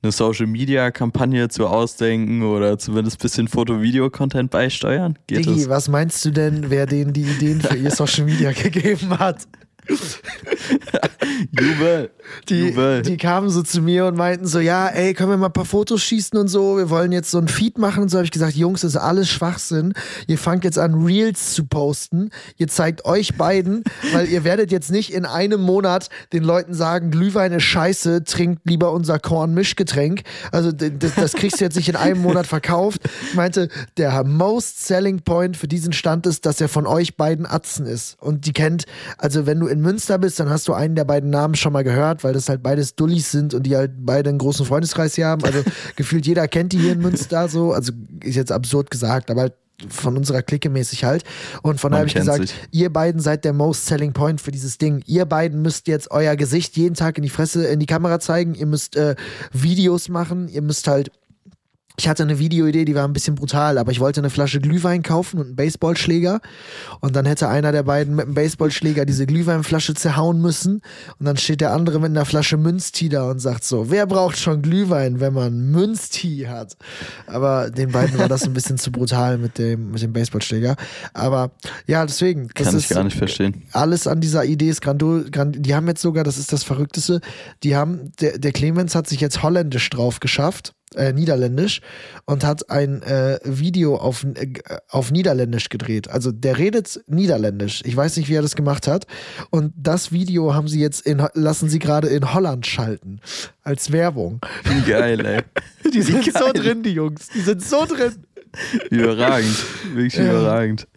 eine Social Media Kampagne zu ausdenken oder zumindest ein bisschen Foto-Video-Content beisteuern? Geht Digi, das? was meinst du denn, wer denen die Ideen für ihr Social Media gegeben hat? Jubel. Die, Jubel. die kamen so zu mir und meinten so, ja, ey, können wir mal ein paar Fotos schießen und so, wir wollen jetzt so ein Feed machen und so habe ich gesagt, Jungs, das ist alles Schwachsinn. Ihr fangt jetzt an, Reels zu posten. Ihr zeigt euch beiden, weil ihr werdet jetzt nicht in einem Monat den Leuten sagen, Glühwein ist scheiße, trinkt lieber unser Korn-Mischgetränk. Also das, das kriegst du jetzt nicht in einem Monat verkauft. Ich meinte, der most selling point für diesen Stand ist, dass er von euch beiden Atzen ist. Und die kennt, also wenn du in in Münster bist, dann hast du einen der beiden Namen schon mal gehört, weil das halt beides Dullis sind und die halt beide einen großen Freundeskreis hier haben. Also gefühlt jeder kennt die hier in Münster so. Also ist jetzt absurd gesagt, aber halt von unserer Clique mäßig halt. Und von daher habe ich gesagt, sich. ihr beiden seid der most selling point für dieses Ding. Ihr beiden müsst jetzt euer Gesicht jeden Tag in die Fresse, in die Kamera zeigen. Ihr müsst äh, Videos machen. Ihr müsst halt ich hatte eine Videoidee, die war ein bisschen brutal, aber ich wollte eine Flasche Glühwein kaufen und einen Baseballschläger. Und dann hätte einer der beiden mit einem Baseballschläger diese Glühweinflasche zerhauen müssen. Und dann steht der andere mit einer Flasche Münztee da und sagt so, wer braucht schon Glühwein, wenn man Münztee hat? Aber den beiden war das ein bisschen zu brutal mit dem, mit dem Baseballschläger. Aber ja, deswegen. Kann ich gar nicht verstehen. Alles an dieser Idee ist grandol. Grand, die haben jetzt sogar, das ist das Verrückteste, die haben, der, der Clemens hat sich jetzt holländisch drauf geschafft äh, Niederländisch und hat ein äh, Video auf, äh, auf Niederländisch gedreht. Also der redet Niederländisch. Ich weiß nicht, wie er das gemacht hat. Und das Video haben sie jetzt in, lassen sie gerade in Holland schalten. Als Werbung. Wie geil, ey. Die sind so drin, die Jungs. Die sind so drin. Überragend. Wirklich ja. überragend.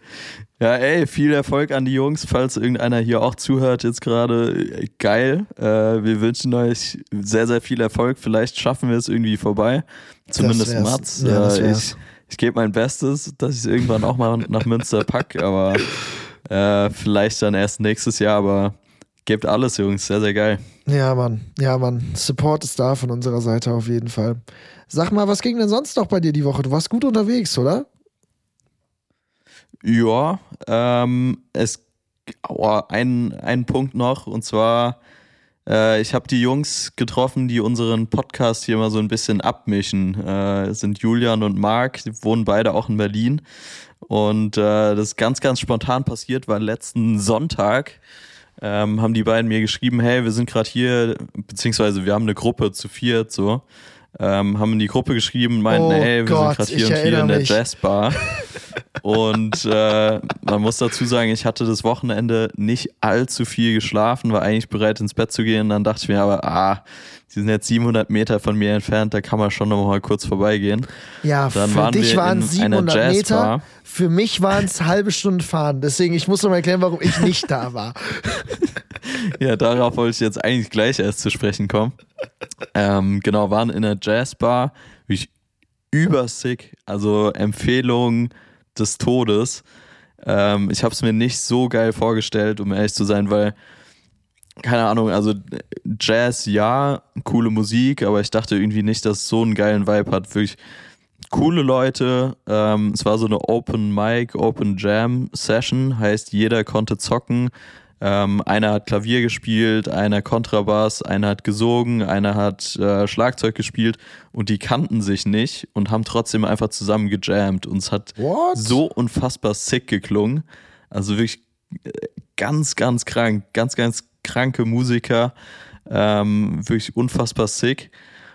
Ja, ey, viel Erfolg an die Jungs, falls irgendeiner hier auch zuhört jetzt gerade. Geil. Äh, wir wünschen euch sehr, sehr viel Erfolg. Vielleicht schaffen wir es irgendwie vorbei. Zumindest Mats. Ja, äh, ich ich gebe mein Bestes, dass ich es irgendwann auch mal nach Münster packe, aber äh, vielleicht dann erst nächstes Jahr, aber gebt alles, Jungs. Sehr, sehr geil. Ja, Mann. Ja, Mann. Support ist da von unserer Seite auf jeden Fall. Sag mal, was ging denn sonst noch bei dir die Woche? Du warst gut unterwegs, oder? Ja, ähm, es oh, ein, ein Punkt noch und zwar äh, ich habe die Jungs getroffen, die unseren Podcast hier mal so ein bisschen abmischen. Äh, sind Julian und Marc, die wohnen beide auch in Berlin und äh, das ist ganz ganz spontan passiert, weil letzten Sonntag ähm, haben die beiden mir geschrieben, hey, wir sind gerade hier, beziehungsweise wir haben eine Gruppe zu viert so ähm, haben in die Gruppe geschrieben, meinten, oh hey, wir Gott, sind gerade hier und hier in der Jazzbar. und äh, man muss dazu sagen, ich hatte das Wochenende nicht allzu viel geschlafen, war eigentlich bereit ins Bett zu gehen. Dann dachte ich mir aber, ah, die sind jetzt 700 Meter von mir entfernt, da kann man schon noch mal kurz vorbeigehen. Ja, dann für waren dich waren es 700 Meter, für mich waren es halbe Stunde fahren. Deswegen, ich muss noch mal erklären, warum ich nicht da war. ja, darauf wollte ich jetzt eigentlich gleich erst zu sprechen kommen. Ähm, genau, waren in einer Jazzbar, wirklich übersick, also Empfehlung des Todes. Ähm, ich habe es mir nicht so geil vorgestellt, um ehrlich zu sein, weil keine Ahnung, also Jazz ja, coole Musik, aber ich dachte irgendwie nicht, dass es so einen geilen Vibe hat. Wirklich coole Leute. Ähm, es war so eine Open Mic, Open Jam Session, heißt jeder konnte zocken. Ähm, einer hat Klavier gespielt, einer Kontrabass, einer hat gesogen, einer hat äh, Schlagzeug gespielt und die kannten sich nicht und haben trotzdem einfach zusammen gejammt und es hat What? so unfassbar sick geklungen. Also wirklich äh, ganz, ganz krank, ganz, ganz kranke Musiker, ähm, wirklich unfassbar sick.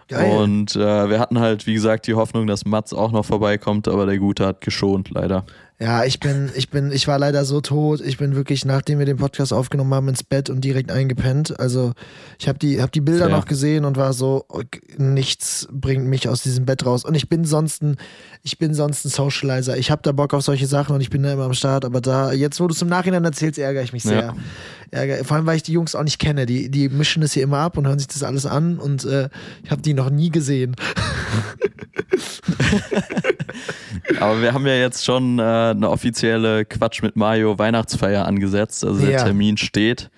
Geil. Und äh, wir hatten halt, wie gesagt, die Hoffnung, dass Mats auch noch vorbeikommt, aber der Gute hat geschont, leider. Ja, ich bin, ich bin, ich war leider so tot. Ich bin wirklich, nachdem wir den Podcast aufgenommen haben, ins Bett und direkt eingepennt. Also ich habe die, hab die Bilder Fair. noch gesehen und war so, nichts bringt mich aus diesem Bett raus. Und ich bin sonst ein, ich bin sonst ein Socializer. Ich habe da Bock auf solche Sachen und ich bin da immer am Start. Aber da, jetzt, wo du es im Nachhinein erzählst, ärgere ich mich sehr. Ja. Ärger, vor allem, weil ich die Jungs auch nicht kenne. Die, die mischen das hier immer ab und hören sich das alles an und äh, ich habe die noch nie gesehen. Aber wir haben ja jetzt schon äh, eine offizielle Quatsch mit Mario Weihnachtsfeier angesetzt. Also der ja. Termin steht.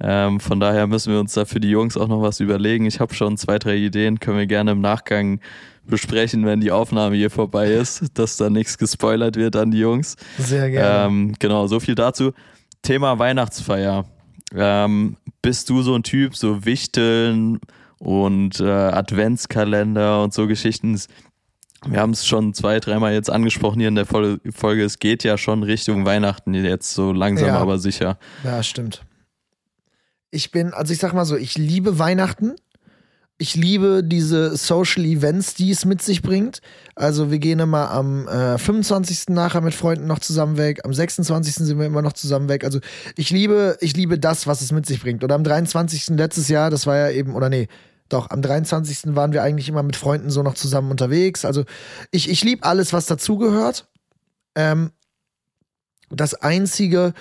Ähm, von daher müssen wir uns da für die Jungs auch noch was überlegen. Ich habe schon zwei, drei Ideen, können wir gerne im Nachgang besprechen, wenn die Aufnahme hier vorbei ist, dass da nichts gespoilert wird an die Jungs. Sehr gerne. Ähm, genau, so viel dazu. Thema Weihnachtsfeier. Ähm, bist du so ein Typ, so Wichteln und äh, Adventskalender und so Geschichten? Wir haben es schon zwei, dreimal jetzt angesprochen hier in der Folge. Es geht ja schon Richtung Weihnachten jetzt so langsam, ja. aber sicher. Ja, stimmt. Ich bin, also ich sag mal so, ich liebe Weihnachten. Ich liebe diese Social Events, die es mit sich bringt. Also wir gehen immer am äh, 25. nachher mit Freunden noch zusammen weg. Am 26. sind wir immer noch zusammen weg. Also ich liebe, ich liebe das, was es mit sich bringt. Und am 23. letztes Jahr, das war ja eben, oder nee, doch, am 23. waren wir eigentlich immer mit Freunden so noch zusammen unterwegs. Also ich, ich liebe alles, was dazugehört. Ähm, das Einzige,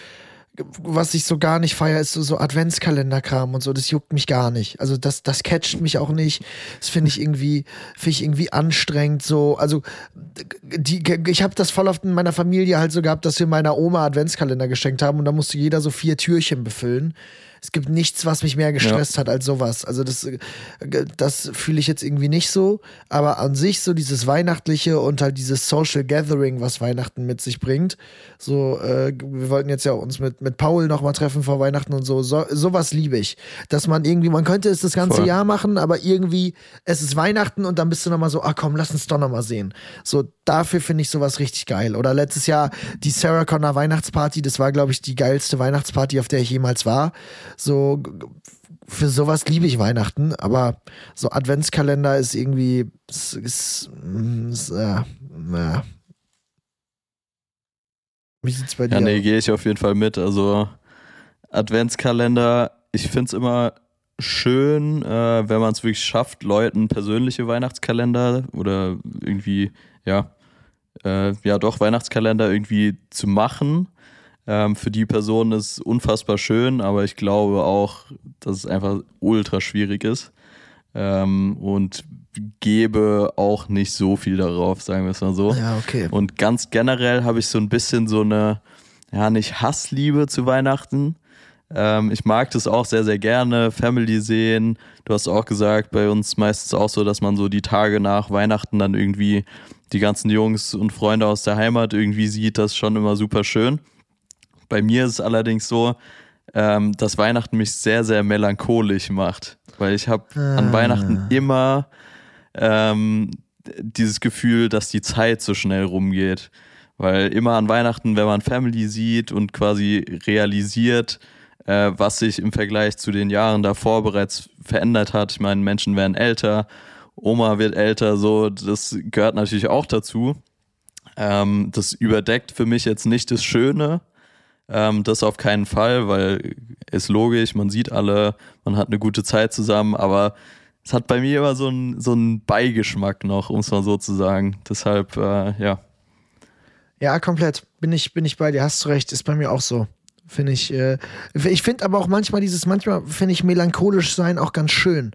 was ich so gar nicht feiere, ist so, so Adventskalenderkram und so. Das juckt mich gar nicht. Also das, das catcht mich auch nicht. Das finde ich irgendwie, finde ich irgendwie anstrengend. So, also die, ich habe das voll oft in meiner Familie halt so gehabt, dass wir meiner Oma Adventskalender geschenkt haben und da musste jeder so vier Türchen befüllen es gibt nichts, was mich mehr gestresst ja. hat als sowas. Also das, das fühle ich jetzt irgendwie nicht so. Aber an sich so dieses Weihnachtliche und halt dieses Social Gathering, was Weihnachten mit sich bringt. So, äh, wir wollten jetzt ja uns mit, mit Paul nochmal treffen vor Weihnachten und so. so. Sowas liebe ich. Dass man irgendwie, man könnte es das ganze Voll. Jahr machen, aber irgendwie, es ist Weihnachten und dann bist du nochmal so, ah komm, lass uns doch nochmal sehen. So, dafür finde ich sowas richtig geil. Oder letztes Jahr die Sarah Connor Weihnachtsparty, das war, glaube ich, die geilste Weihnachtsparty, auf der ich jemals war. So, für sowas liebe ich Weihnachten, aber so Adventskalender ist irgendwie, ist, ist, ist äh, äh. Wie sieht's bei dir? Ja, nee, gehe ich auf jeden Fall mit. Also Adventskalender, ich finde es immer schön, äh, wenn man es wirklich schafft, Leuten persönliche Weihnachtskalender oder irgendwie, ja, äh, ja doch Weihnachtskalender irgendwie zu machen. Ähm, für die Person ist unfassbar schön, aber ich glaube auch, dass es einfach ultra schwierig ist. Ähm, und gebe auch nicht so viel darauf, sagen wir es mal so. Ja, okay. Und ganz generell habe ich so ein bisschen so eine, ja, nicht Hassliebe zu Weihnachten. Ähm, ich mag das auch sehr, sehr gerne, Family sehen. Du hast auch gesagt, bei uns meistens auch so, dass man so die Tage nach Weihnachten dann irgendwie die ganzen Jungs und Freunde aus der Heimat irgendwie sieht. Das ist schon immer super schön. Bei mir ist es allerdings so, ähm, dass Weihnachten mich sehr, sehr melancholisch macht. Weil ich habe ah. an Weihnachten immer ähm, dieses Gefühl, dass die Zeit so schnell rumgeht. Weil immer an Weihnachten, wenn man Family sieht und quasi realisiert, äh, was sich im Vergleich zu den Jahren davor bereits verändert hat. Ich meine, Menschen werden älter, Oma wird älter, so, das gehört natürlich auch dazu. Ähm, das überdeckt für mich jetzt nicht das Schöne, ähm, das auf keinen Fall, weil ist logisch, man sieht alle, man hat eine gute Zeit zusammen, aber es hat bei mir immer so einen so Beigeschmack noch, um es mal so zu sagen. Deshalb, äh, ja. Ja, komplett. Bin ich, bin ich bei dir, hast du recht, ist bei mir auch so. Finde ich. Äh, ich finde aber auch manchmal dieses, manchmal finde ich melancholisch sein auch ganz schön.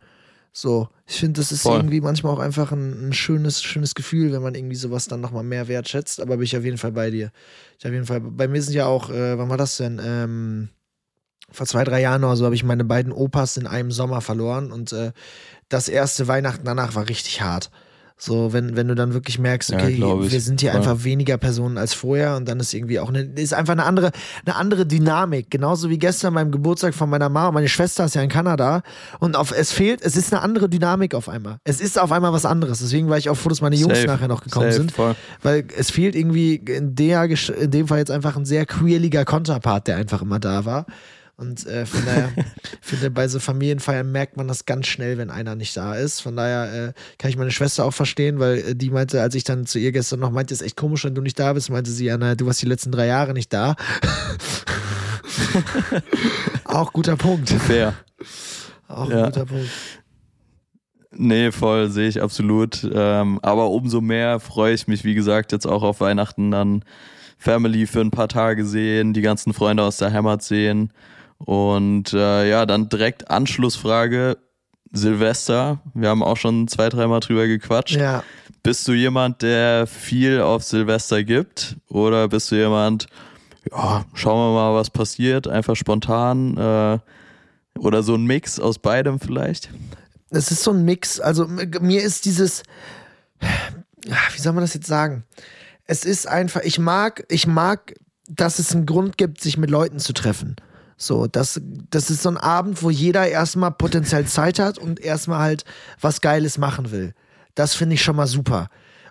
So, ich finde, das ist Voll. irgendwie manchmal auch einfach ein, ein, schönes, schönes Gefühl, wenn man irgendwie sowas dann nochmal mehr wertschätzt. Aber bin ich auf jeden Fall bei dir. Ich auf jeden Fall, bei mir sind ja auch, äh, wann war das denn? Ähm, vor zwei, drei Jahren oder so habe ich meine beiden Opas in einem Sommer verloren und äh, das erste Weihnachten danach war richtig hart. So, wenn, wenn du dann wirklich merkst, okay, ja, wir sind hier ja. einfach weniger Personen als vorher und dann ist irgendwie auch eine, ist einfach eine andere, eine andere Dynamik. Genauso wie gestern beim Geburtstag von meiner Mama. Meine Schwester ist ja in Kanada und auf, es fehlt, es ist eine andere Dynamik auf einmal. Es ist auf einmal was anderes. Deswegen war ich auch froh, dass meine Jungs Safe. nachher noch gekommen Safe, sind. Voll. Weil es fehlt irgendwie in der, in dem Fall jetzt einfach ein sehr queerliger Konterpart, der einfach immer da war. Und äh, von daher, finde, bei so Familienfeiern merkt man das ganz schnell, wenn einer nicht da ist. Von daher äh, kann ich meine Schwester auch verstehen, weil äh, die meinte, als ich dann zu ihr gestern noch meinte, ist echt komisch, wenn du nicht da bist, meinte sie, ja, naja, du warst die letzten drei Jahre nicht da. auch guter Punkt. Fair. Auch ja. ein guter Punkt. Nee, voll, sehe ich absolut. Ähm, aber umso mehr freue ich mich, wie gesagt, jetzt auch auf Weihnachten dann Family für ein paar Tage sehen, die ganzen Freunde aus der Heimat sehen. Und äh, ja, dann direkt Anschlussfrage. Silvester, wir haben auch schon zwei, dreimal drüber gequatscht. Ja. Bist du jemand, der viel auf Silvester gibt? Oder bist du jemand, ja, schauen wir mal, was passiert, einfach spontan? Äh, oder so ein Mix aus beidem vielleicht? Es ist so ein Mix. Also mir ist dieses, wie soll man das jetzt sagen? Es ist einfach, ich mag, ich mag, dass es einen Grund gibt, sich mit Leuten zu treffen. So, das, das ist so ein Abend, wo jeder erstmal potenziell Zeit hat und erstmal halt was Geiles machen will. Das finde ich schon mal super.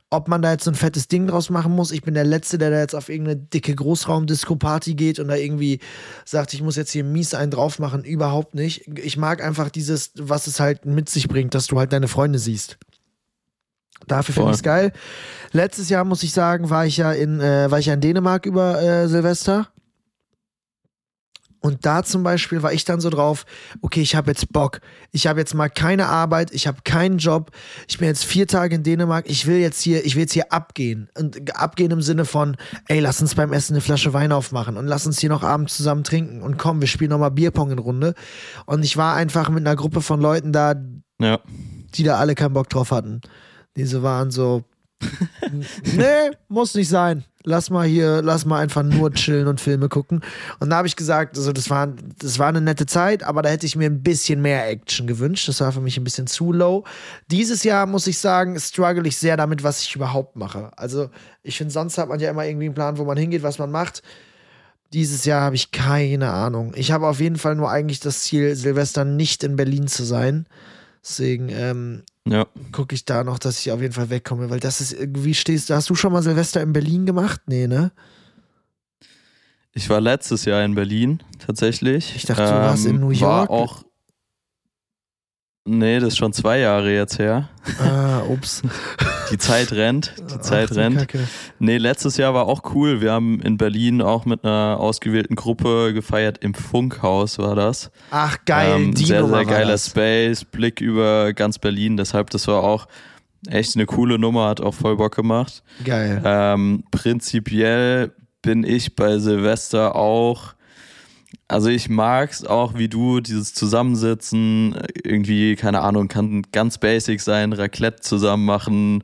Ob man da jetzt so ein fettes Ding draus machen muss, ich bin der Letzte, der da jetzt auf irgendeine dicke Großraum-Disco-Party geht und da irgendwie sagt, ich muss jetzt hier mies einen drauf machen, überhaupt nicht. Ich mag einfach dieses, was es halt mit sich bringt, dass du halt deine Freunde siehst. Dafür finde ich es geil. Letztes Jahr muss ich sagen, war ich ja in, äh, war ich ja in Dänemark über äh, Silvester. Und da zum Beispiel war ich dann so drauf, okay, ich habe jetzt Bock. Ich habe jetzt mal keine Arbeit, ich habe keinen Job. Ich bin jetzt vier Tage in Dänemark. Ich will jetzt hier, ich will jetzt hier abgehen. Und abgehen im Sinne von, ey, lass uns beim Essen eine Flasche Wein aufmachen und lass uns hier noch abends zusammen trinken. Und komm, wir spielen nochmal Bierpong in Runde. Und ich war einfach mit einer Gruppe von Leuten da, Ja. die da alle keinen Bock drauf hatten. Diese waren so, nee, muss nicht sein. Lass mal hier, lass mal einfach nur chillen und Filme gucken. Und da habe ich gesagt, also das war, das war eine nette Zeit, aber da hätte ich mir ein bisschen mehr Action gewünscht. Das war für mich ein bisschen zu low. Dieses Jahr muss ich sagen, struggle ich sehr damit, was ich überhaupt mache. Also ich finde, sonst hat man ja immer irgendwie einen Plan, wo man hingeht, was man macht. Dieses Jahr habe ich keine Ahnung. Ich habe auf jeden Fall nur eigentlich das Ziel, Silvester nicht in Berlin zu sein. Deswegen ähm, Ja. gucke ich da noch, dass ich auf jeden Fall wegkomme, weil das ist irgendwie stehst du. Hast du schon mal Silvester in Berlin gemacht? Nee, ne? Ich war letztes Jahr in Berlin, tatsächlich. Ähm, Ich dachte, du warst in New York. War auch. Nee, das ist schon zwei Jahre jetzt her. Ah, ups. Die Zeit rennt. Die Zeit Ach, rennt. Kacke. Nee, letztes Jahr war auch cool. Wir haben in Berlin auch mit einer ausgewählten Gruppe gefeiert. Im Funkhaus war das. Ach, geil. Ähm, die sehr, Nummer sehr geiler. Space, Blick über ganz Berlin. Deshalb, das war auch echt eine coole Nummer, hat auch voll Bock gemacht. Geil. Ähm, prinzipiell bin ich bei Silvester auch, also ich mag's auch wie du, dieses Zusammensitzen, irgendwie, keine Ahnung, kann ganz basic sein, Raclette zusammen machen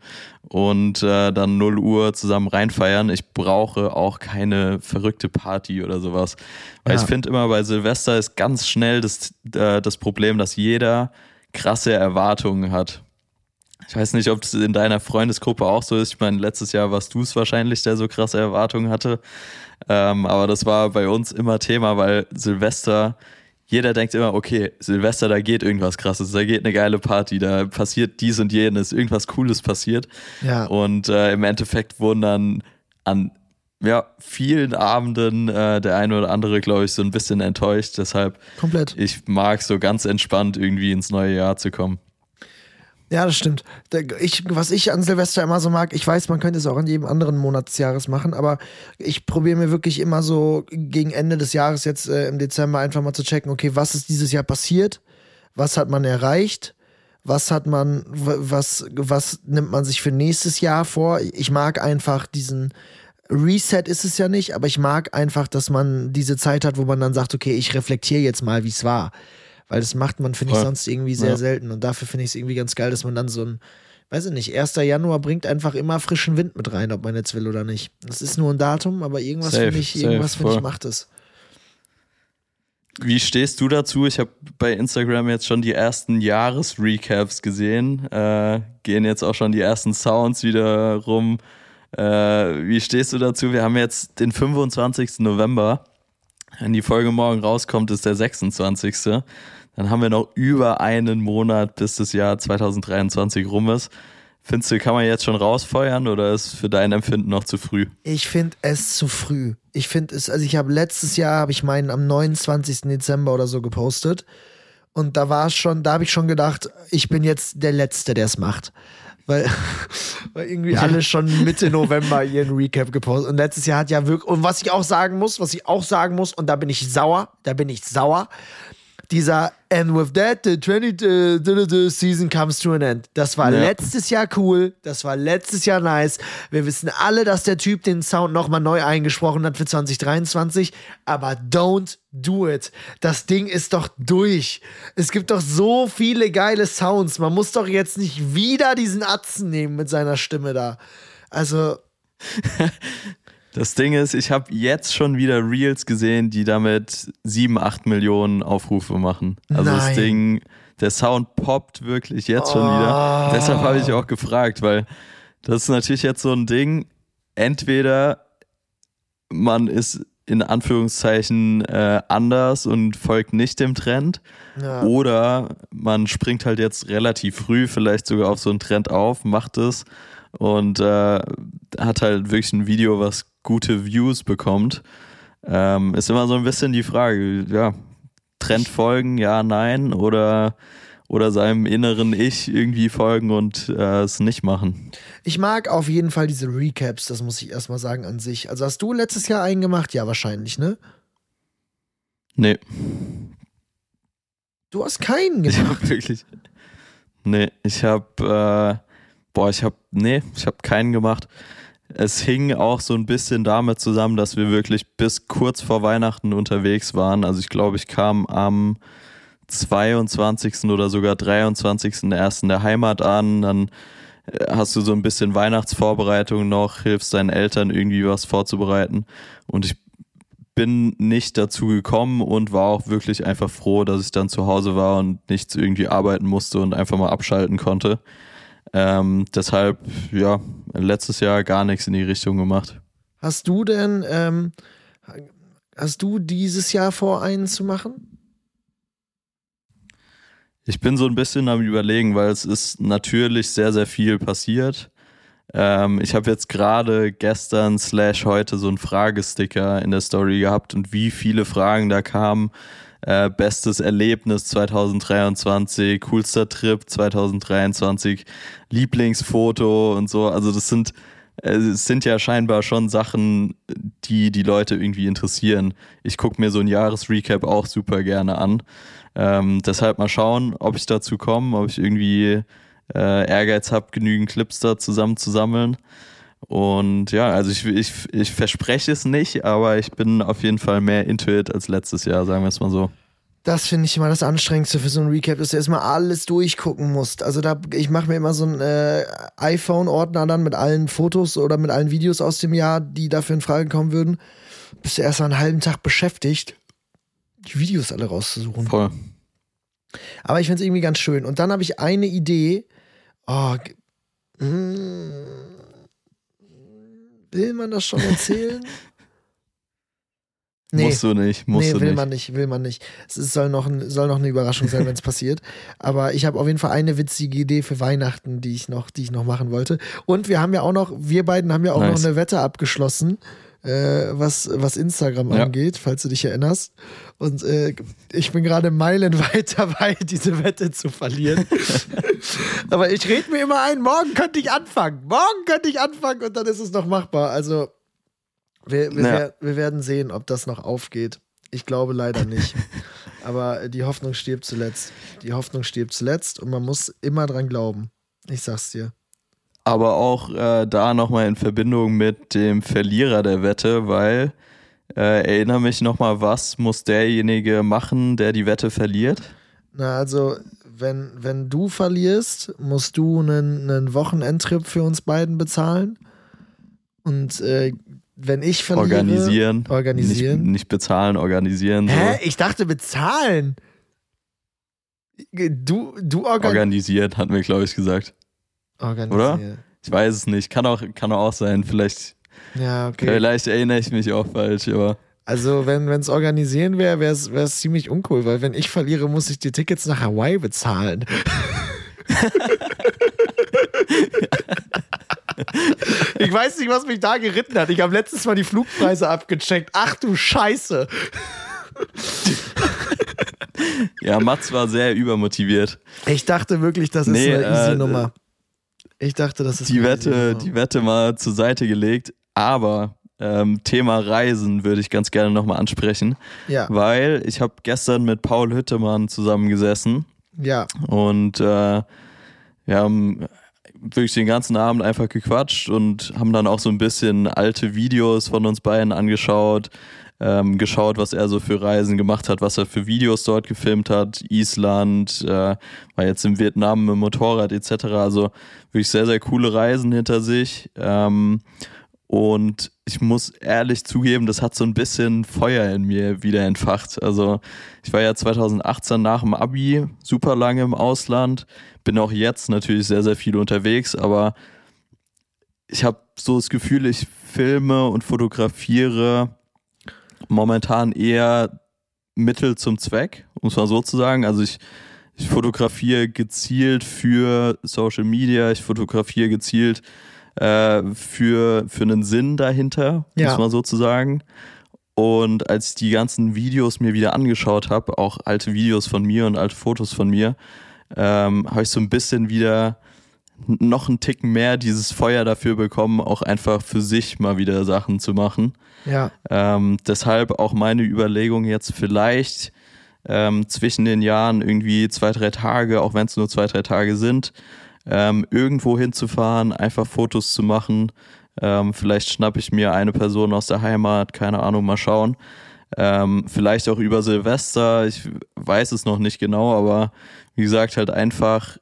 und äh, dann 0 Uhr zusammen reinfeiern. Ich brauche auch keine verrückte Party oder sowas. Weil Ja. ich finde immer bei Silvester ist ganz schnell das, äh, das Problem, dass jeder krasse Erwartungen hat. Ich weiß nicht, ob es in deiner Freundesgruppe auch so ist. Ich meine, letztes Jahr warst du es wahrscheinlich, der so krasse Erwartungen hatte. Ähm, aber das war bei uns immer Thema, weil Silvester, jeder denkt immer, okay, Silvester, da geht irgendwas krasses, da geht eine geile Party, da passiert dies und jenes, irgendwas Cooles passiert. Ja. Und äh, im Endeffekt wurden dann an ja, vielen Abenden äh, der eine oder andere, glaube ich, so ein bisschen enttäuscht. Deshalb, Komplett. ich mag so ganz entspannt irgendwie ins neue Jahr zu kommen. Ja, das stimmt. Ich, was ich an Silvester immer so mag, ich weiß, man könnte es auch in jedem anderen Monat des Jahres machen, aber ich probiere mir wirklich immer so gegen Ende des Jahres jetzt äh, im Dezember einfach mal zu checken, okay, was ist dieses Jahr passiert? Was hat man erreicht? Was hat man, was, was nimmt man sich für nächstes Jahr vor? Ich mag einfach diesen Reset ist es ja nicht, aber ich mag einfach, dass man diese Zeit hat, wo man dann sagt, okay, ich reflektiere jetzt mal, wie es war. Weil das macht man, finde ich, sonst irgendwie sehr Ja. selten. Und dafür finde ich es irgendwie ganz geil, dass man dann so ein, weiß ich nicht, 1. Januar bringt einfach immer frischen Wind mit rein, ob man jetzt will oder nicht. Das ist nur ein Datum, aber irgendwas finde ich, safe, irgendwas finde ich macht es. Wie stehst du dazu? Ich habe bei Instagram jetzt schon die ersten Jahresrecaps gesehen. Äh, gehen jetzt auch schon die ersten Sounds wieder rum. Äh, wie stehst du dazu? Wir haben jetzt den 25. November. Wenn die Folge morgen rauskommt, ist der 26. Dann haben wir noch über einen Monat, bis das Jahr 2023 rum ist. Findest du, kann man jetzt schon rausfeuern oder ist für dein Empfinden noch zu früh? Ich finde es zu früh. Ich finde es, also ich habe letztes Jahr, habe ich meinen am 29. Dezember oder so gepostet. Und da war es schon, da habe ich schon gedacht, ich bin jetzt der Letzte, der es macht. Weil, weil irgendwie alle schon Mitte November ihren Recap gepostet. Und letztes Jahr hat ja wirklich, und was ich auch sagen muss, was ich auch sagen muss, und da bin ich sauer, da bin ich sauer, dieser And with that, the 20 uh, the- the season comes to an end. Das war Ja. letztes Jahr cool, das war letztes Jahr nice. Wir wissen alle, dass der Typ den Sound nochmal neu eingesprochen hat für 2023, aber don't do it. Das Ding ist doch durch. Es gibt doch so viele geile Sounds. Man muss doch jetzt nicht wieder diesen Atzen nehmen mit seiner Stimme da. Also, Das Ding ist, ich habe jetzt schon wieder Reels gesehen, die damit 7, 8 Millionen Aufrufe machen. Also das Nein. Ding, der Sound poppt wirklich jetzt schon wieder. Oh. Deshalb habe ich auch gefragt, weil das ist natürlich jetzt so ein Ding, entweder man ist in Anführungszeichen äh, anders und folgt nicht dem Trend, ja. oder man springt halt jetzt relativ früh vielleicht sogar auf so einen Trend auf, macht es und äh, hat halt wirklich ein Video, was gute Views bekommt. Ähm, ist immer so ein bisschen die Frage, ja, Trend folgen, ja, nein, oder, oder seinem inneren Ich irgendwie folgen und äh, es nicht machen. Ich mag auf jeden Fall diese Recaps, das muss ich erstmal sagen an sich. Also hast du letztes Jahr einen gemacht? Ja, wahrscheinlich, ne? Nee. Du hast keinen Ich gemacht. habe wirklich. Nee, ich habe. Boah, ich habe. Nee, ich habe keinen gemacht. Es hing auch so ein bisschen damit zusammen, dass wir wirklich bis kurz vor Weihnachten unterwegs waren. Also ich glaube, ich kam am 22. oder sogar 23.01. in der Heimat an. Dann äh, hast du so ein bisschen Weihnachtsvorbereitung noch, hilfst deinen Eltern irgendwie was vorzubereiten. Und ich bin nicht dazu gekommen und war auch wirklich einfach froh, dass ich dann zu Hause war und nichts irgendwie arbeiten musste und einfach mal abschalten konnte. Ähm, deshalb, ja, letztes Jahr gar nichts in die Richtung gemacht. Hast du denn, ähm, hast du dieses Jahr vor, einen zu machen? Ich bin so ein bisschen am Überlegen, weil es ist natürlich sehr, sehr viel passiert. Ähm, ich habe jetzt gerade gestern slash heute so einen Fragesticker in der Story gehabt und wie viele Fragen da kamen. Äh, bestes Erlebnis 2023, coolster Trip 2023, Lieblingsfoto und so. Also das sind, äh, sind ja scheinbar schon Sachen, die die Leute irgendwie interessieren. Ich gucke mir so ein Jahresrecap auch super gerne an. Ähm, deshalb mal schauen, ob ich dazu komme, ob ich irgendwie äh, Ehrgeiz habe, genügend Clips da zusammenzusammeln. Und ja, also ich, ich, ich verspreche es nicht, aber ich bin auf jeden Fall mehr into it als letztes Jahr, sagen wir es mal so. Das finde ich immer das Anstrengendste für so ein Recap, dass du erstmal alles durchgucken musst. Also da, ich mache mir immer so einen äh, iPhone-Ordner dann mit allen Fotos oder mit allen Videos aus dem Jahr, die dafür in Frage kommen würden. Bist du erst einen halben Tag beschäftigt, die Videos alle rauszusuchen. Voll. Aber ich finde es irgendwie ganz schön. Und dann habe ich eine Idee. Oh, g- mm, will man das schon erzählen? Musst du nicht, musst nee, du will nicht. man nicht, will man nicht. Es ist, soll, noch ein, soll noch eine Überraschung sein, wenn es passiert. Aber ich habe auf jeden Fall eine witzige Idee für Weihnachten, die ich noch, die ich noch machen wollte. Und wir haben ja auch noch, wir beiden haben ja auch Nice. noch eine Wette abgeschlossen, äh, was, was Instagram Ja. angeht, falls du dich erinnerst. Und äh, ich bin gerade meilenweit dabei, diese Wette zu verlieren. Aber ich rede mir immer ein, morgen könnte ich anfangen. Morgen könnte ich anfangen und dann ist es noch machbar. Also wir, wir, Ja. wer- wir werden sehen, ob das noch aufgeht. Ich glaube leider nicht. Aber die Hoffnung stirbt zuletzt. Die Hoffnung stirbt zuletzt und man muss immer dran glauben. Ich sag's dir. Aber auch äh, da nochmal in Verbindung mit dem Verlierer der Wette, weil äh, erinnere mich nochmal, was muss derjenige machen, der die Wette verliert? Na, also, wenn, wenn du verlierst, musst du einen, einen Wochenendtrip für uns beiden bezahlen. Und äh, wenn ich verliere. Organisieren. Organisieren. Nicht, nicht bezahlen, organisieren. So. Hä? Ich dachte bezahlen. Du, du organ Organisiert, hatten wir, glaube ich, gesagt. Organisieren. Ich weiß es nicht. Kann auch, kann auch sein. Vielleicht, Ja, okay. vielleicht erinnere ich mich auch falsch, aber Also, wenn es organisieren wäre, wäre es ziemlich uncool, weil wenn ich verliere, muss ich die Tickets nach Hawaii bezahlen. ich weiß nicht, was mich da geritten hat. Ich habe letztes Mal die Flugpreise abgecheckt. Ach du Scheiße. ja, Mats war sehr übermotiviert. Ich dachte wirklich, das ist Nee, eine easy äh, Nummer. Ich dachte, das ist Die Wette, die Wette mal zur Seite gelegt, aber ähm, Thema Reisen würde ich ganz gerne nochmal ansprechen, Ja, weil ich habe gestern mit Paul Hüttemann zusammengesessen ja. und äh, wir haben wirklich den ganzen Abend einfach gequatscht und haben dann auch so ein bisschen alte Videos von uns beiden angeschaut, ähm, geschaut, was er so für Reisen gemacht hat, was er für Videos dort gefilmt hat, Island, äh, war jetzt in Vietnam mit Motorrad etc. Also wirklich sehr, sehr coole Reisen hinter sich. Ähm, und ich muss ehrlich zugeben, das hat so ein bisschen Feuer in mir wieder entfacht. Also ich war ja 2018 nach dem Abi super lange im Ausland, bin auch jetzt natürlich sehr, sehr viel unterwegs, aber ich habe so das Gefühl, ich filme und fotografiere momentan eher Mittel zum Zweck, um es mal so zu sagen. Also ich, ich fotografiere gezielt für Social Media, ich fotografiere gezielt äh, für, für einen Sinn dahinter, Ja. muss man so zu sagen. Und als ich die ganzen Videos mir wieder angeschaut habe, auch alte Videos von mir und alte Fotos von mir, ähm, habe ich so ein bisschen wieder noch einen Ticken mehr dieses Feuer dafür bekommen, auch einfach für sich mal wieder Sachen zu machen. Ja. Ähm, deshalb auch meine Überlegung jetzt vielleicht ähm, zwischen den Jahren irgendwie zwei, drei Tage, auch wenn es nur zwei, drei Tage sind, ähm, irgendwo hinzufahren, einfach Fotos zu machen. Ähm, vielleicht schnappe ich mir eine Person aus der Heimat, keine Ahnung, mal schauen. Ähm, vielleicht auch über Silvester, ich weiß es noch nicht genau, aber wie gesagt, halt einfach,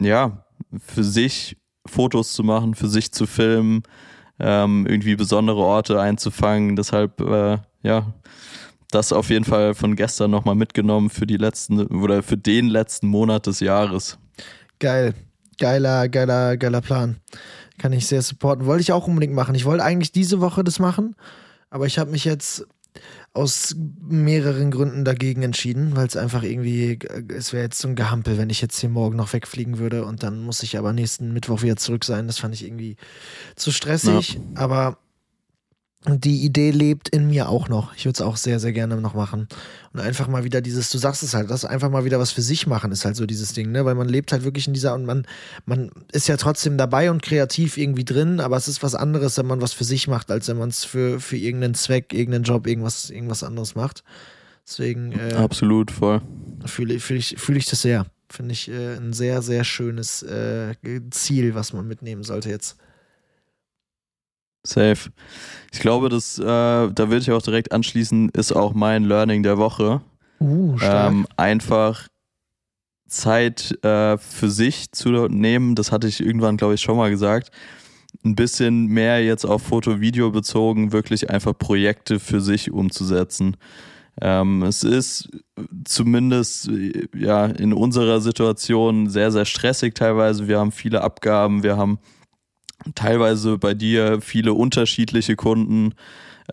ja, für sich Fotos zu machen, für sich zu filmen, ähm, irgendwie besondere Orte einzufangen. Deshalb, äh, ja, das auf jeden Fall von gestern nochmal mitgenommen für die letzten oder für den letzten Monat des Jahres. Geil. Geiler, geiler, geiler Plan. Kann ich sehr supporten. Wollte ich auch unbedingt machen. Ich wollte eigentlich diese Woche das machen, aber ich habe mich jetzt aus mehreren Gründen dagegen entschieden, weil es einfach irgendwie, es wäre jetzt so ein Gehampel, wenn ich jetzt hier morgen noch wegfliegen würde und dann muss ich aber nächsten Mittwoch wieder zurück sein. Das fand ich irgendwie zu stressig, ja. aber die Idee lebt in mir auch noch. Ich würde es auch sehr, sehr gerne noch machen. Und einfach mal wieder dieses, du sagst es halt, das einfach mal wieder was für sich machen, ist halt so dieses Ding, ne? Weil man lebt halt wirklich in dieser und man, man ist ja trotzdem dabei und kreativ irgendwie drin, aber es ist was anderes, wenn man was für sich macht, als wenn man es für, für irgendeinen Zweck, irgendeinen Job, irgendwas, irgendwas anderes macht. Deswegen. Äh, Absolut, voll. Fühle fühl ich, fühl ich das sehr. Finde ich äh, ein sehr, sehr schönes äh, Ziel, was man mitnehmen sollte jetzt. Safe. Ich glaube, das, äh, da würde ich auch direkt anschließen, ist auch mein Learning der Woche. Uh, stark. Ähm, einfach Zeit äh, für sich zu nehmen, das hatte ich irgendwann, glaube ich, schon mal gesagt. Ein bisschen mehr jetzt auf Foto-Video bezogen, wirklich einfach Projekte für sich umzusetzen. Ähm, es ist zumindest ja in unserer Situation sehr, sehr stressig teilweise. Wir haben viele Abgaben, wir haben teilweise bei dir viele unterschiedliche Kunden,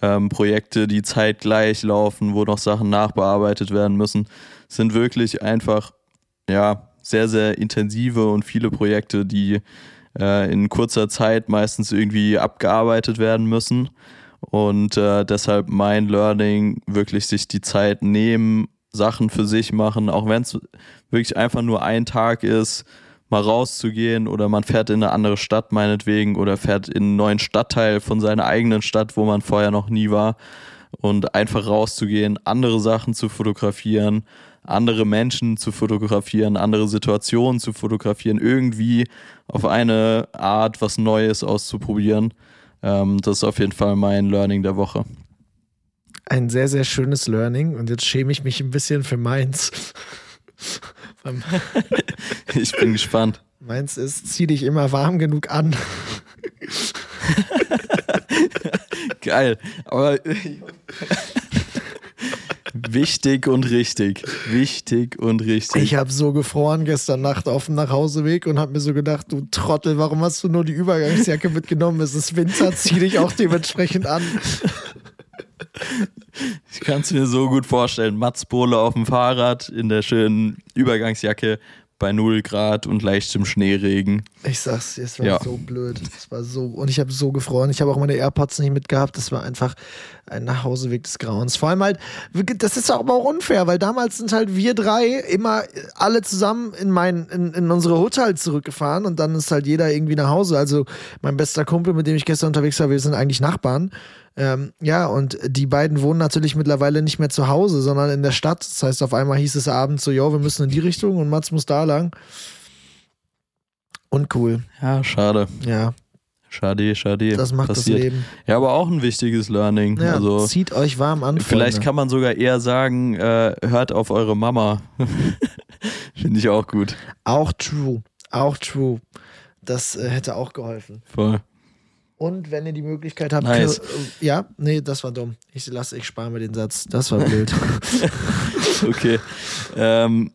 ähm, Projekte, die zeitgleich laufen, wo noch Sachen nachbearbeitet werden müssen, sind wirklich einfach, ja, sehr, sehr intensive und viele Projekte, die äh, in kurzer Zeit meistens irgendwie abgearbeitet werden müssen. Und äh, deshalb mein Learning, wirklich sich die Zeit nehmen, Sachen für sich machen, auch wenn es wirklich einfach nur ein Tag ist, mal rauszugehen oder man fährt in eine andere Stadt meinetwegen oder fährt in einen neuen Stadtteil von seiner eigenen Stadt, wo man vorher noch nie war und einfach rauszugehen, andere Sachen zu fotografieren, andere Menschen zu fotografieren, andere Situationen zu fotografieren, irgendwie auf eine Art was Neues auszuprobieren. Ähm, das ist auf jeden Fall mein Learning der Woche. Ein sehr, sehr schönes Learning und jetzt schäme ich mich ein bisschen für meins. ich bin gespannt. Meins ist, zieh dich immer warm genug an. Geil. Aber wichtig und richtig. Wichtig und richtig. Ich habe so gefroren gestern Nacht auf dem Nachhauseweg und habe mir so gedacht, du Trottel, warum hast du nur die Übergangsjacke mitgenommen? Es ist Winter, zieh dich auch dementsprechend an. Ich kann es mir so gut vorstellen. Mats Bohle auf dem Fahrrad in der schönen Übergangsjacke bei 0 Grad und leichtem Schneeregen. Ich sag's, es war ja. so blöd. Es war so. Und ich habe so gefroren. Ich habe auch meine AirPods nicht mitgehabt. Das war einfach ein Nachhauseweg des Grauens. Vor allem halt, das ist aber auch unfair, weil damals sind halt wir drei immer alle zusammen in, mein, in, in unsere Hotel zurückgefahren und dann ist halt jeder irgendwie nach Hause. Also mein bester Kumpel, mit dem ich gestern unterwegs war, wir sind eigentlich Nachbarn. Ähm, ja, und die beiden wohnen natürlich mittlerweile nicht mehr zu Hause, sondern in der Stadt. Das heißt, auf einmal hieß es abends so, jo, wir müssen in die Richtung und Mats muss da lang. Uncool. Ja, schade. Ja. Schade, schade. Das macht Passiert. das Leben. Ja, aber auch ein wichtiges Learning. Ja, also, zieht euch warm an. Vielleicht kann man sogar eher sagen, äh, hört auf eure Mama. Finde ich auch gut. Auch true. Auch true. Das äh, hätte auch geholfen. Voll. Und wenn ihr die Möglichkeit habt, nice. ja, nee, das war dumm. Ich lasse, ich spare mir den Satz. Das war blöd. okay. Ähm,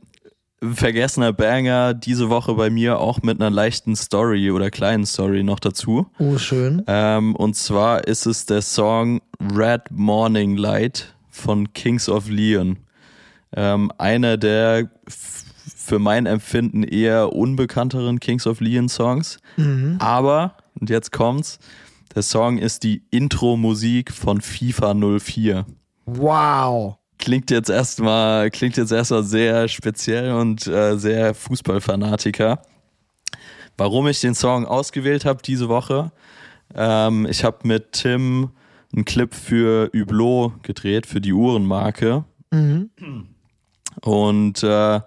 vergessener Banger diese Woche bei mir auch mit einer leichten Story oder kleinen Story noch dazu. Oh, schön. Ähm, und zwar ist es der Song Red Morning Light von Kings of Leon. Ähm, einer der für mein Empfinden eher unbekannteren Kings of Leon Songs. Mhm. Aber und jetzt kommt's. Der Song ist die Intro-Musik von FIFA 04. Wow. Klingt jetzt erstmal, klingt jetzt erstmal sehr speziell und äh, sehr Fußballfanatiker. warum ich den Song ausgewählt habe diese Woche. Ähm, ich habe mit Tim einen Clip für Hublot gedreht, für die Uhrenmarke. Mhm. Und äh,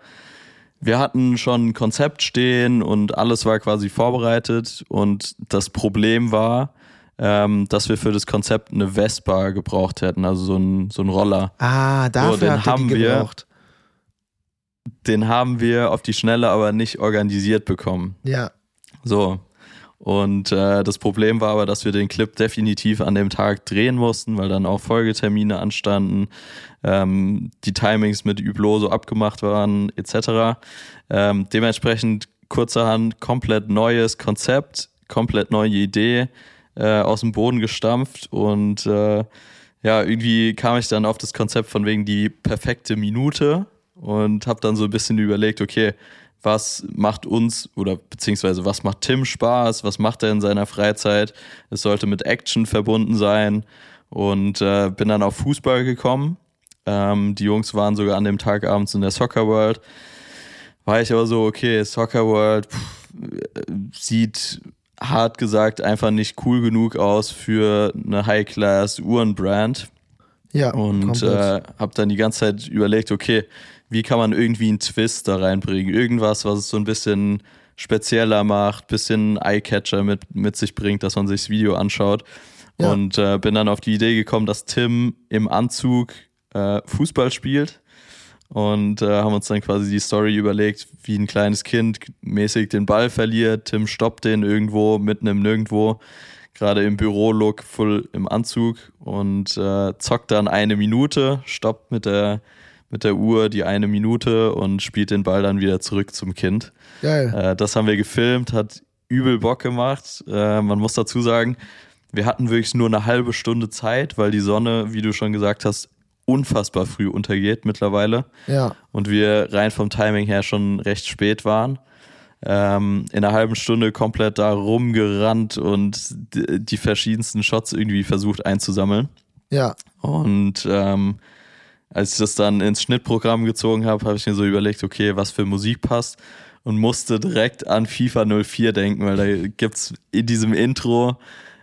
wir hatten schon ein Konzept stehen und alles war quasi vorbereitet. Und das Problem war, ähm, dass wir für das Konzept eine Vespa gebraucht hätten, also so ein, so ein Roller. Ah, dafür den habt ihr haben die wir. gebraucht. Den haben wir auf die Schnelle aber nicht organisiert bekommen. Ja. So. Und äh, das Problem war aber, dass wir den Clip definitiv an dem Tag drehen mussten, weil dann auch Folgetermine anstanden, ähm, die Timings mit Hublot so abgemacht waren, etc. Ähm, dementsprechend kurzerhand komplett neues Konzept, komplett neue Idee äh, aus dem Boden gestampft und äh, ja, irgendwie kam ich dann auf das Konzept von wegen die perfekte Minute und habe dann so ein bisschen überlegt, okay, was macht uns oder beziehungsweise was macht Tim Spaß, was macht er in seiner Freizeit. Es sollte mit Action verbunden sein und äh, bin dann auf Fußball gekommen. Ähm, die Jungs waren sogar an dem Tag abends in der Soccer World. War ich aber so, okay, Soccer World pff, sieht hart gesagt einfach nicht cool genug aus für eine High-Class-Uhrenbrand. Ja. Und äh, habe dann die ganze Zeit überlegt, okay, wie kann man irgendwie einen Twist da reinbringen? Irgendwas, was es so ein bisschen spezieller macht, bisschen Eyecatcher mit, mit sich bringt, dass man sich das Video anschaut. Ja. Und äh, bin dann auf die Idee gekommen, dass Tim im Anzug äh, Fußball spielt. Und äh, haben uns dann quasi die Story überlegt, wie ein kleines Kind mäßig den Ball verliert. Tim stoppt den irgendwo, mitten im Nirgendwo, gerade im Büro-Look, voll im Anzug und äh, zockt dann eine Minute, stoppt mit der, mit der Uhr die eine Minute und spielt den Ball dann wieder zurück zum Kind. Geil. Äh, das haben wir gefilmt, hat übel Bock gemacht. Äh, man muss dazu sagen, wir hatten wirklich nur eine halbe Stunde Zeit, weil die Sonne, wie du schon gesagt hast, unfassbar früh untergeht mittlerweile Ja. und wir rein vom Timing her schon recht spät waren. Ähm, in einer halben Stunde komplett da rumgerannt und die, verschiedensten Shots irgendwie versucht einzusammeln. Ja. Und ähm, als ich das dann ins Schnittprogramm gezogen habe, habe ich mir so überlegt, okay, was für Musik passt und musste direkt an FIFA 04 denken, weil da gibt's in diesem Intro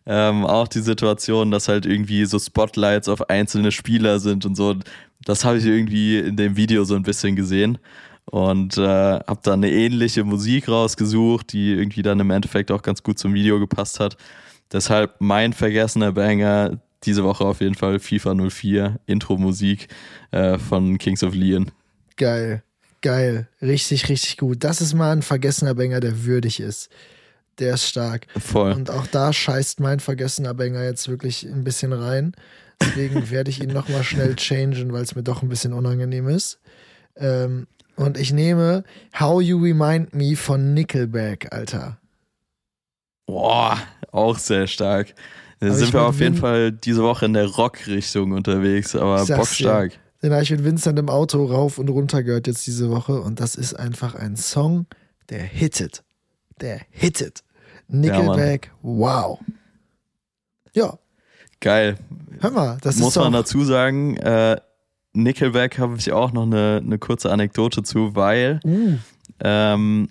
ähm, auch die Situation, dass halt irgendwie so Spotlights auf einzelne Spieler sind und so. Das habe ich irgendwie in dem Video so ein bisschen gesehen und äh, habe dann eine ähnliche Musik rausgesucht, die irgendwie dann im Endeffekt auch ganz gut zum Video gepasst hat. Deshalb mein vergessener Banger diese Woche auf jeden Fall FIFA 04 Intro-Musik äh, von Kings of Leon. Geil. Geil. Richtig, richtig gut. Das ist mal ein vergessener Banger, der würdig ist. Der ist stark. Voll. Und auch da scheißt mein vergessener Banger jetzt wirklich ein bisschen rein. Deswegen werde ich ihn nochmal schnell changen, weil es mir doch ein bisschen unangenehm ist. Ähm, und ich nehme How You Remind Me von Nickelback, Alter. Boah, auch sehr stark. Da sind wir auf jeden Fall diese Woche in der Rock-Richtung unterwegs, aber bockstark. Den habe ich mit Vincent im Auto rauf und runter gehört jetzt diese Woche. Und das ist einfach ein Song, der hittet. Der hittet. Nickelback, wow. Ja, Geil. hör mal, das Muss ist doch, man dazu sagen, äh, Nickelback habe ich auch noch eine, eine kurze Anekdote zu, weil Uh, ähm,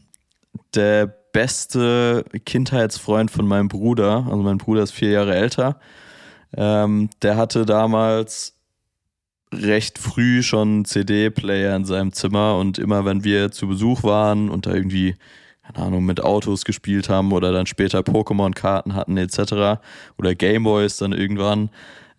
der beste Kindheitsfreund von meinem Bruder, also mein Bruder ist vier Jahre älter, ähm, der hatte damals recht früh schon CD-Player in seinem Zimmer und immer wenn wir zu Besuch waren und da irgendwie, keine Ahnung, mit Autos gespielt haben oder dann später Pokémon-Karten hatten etc. oder Gameboys dann irgendwann,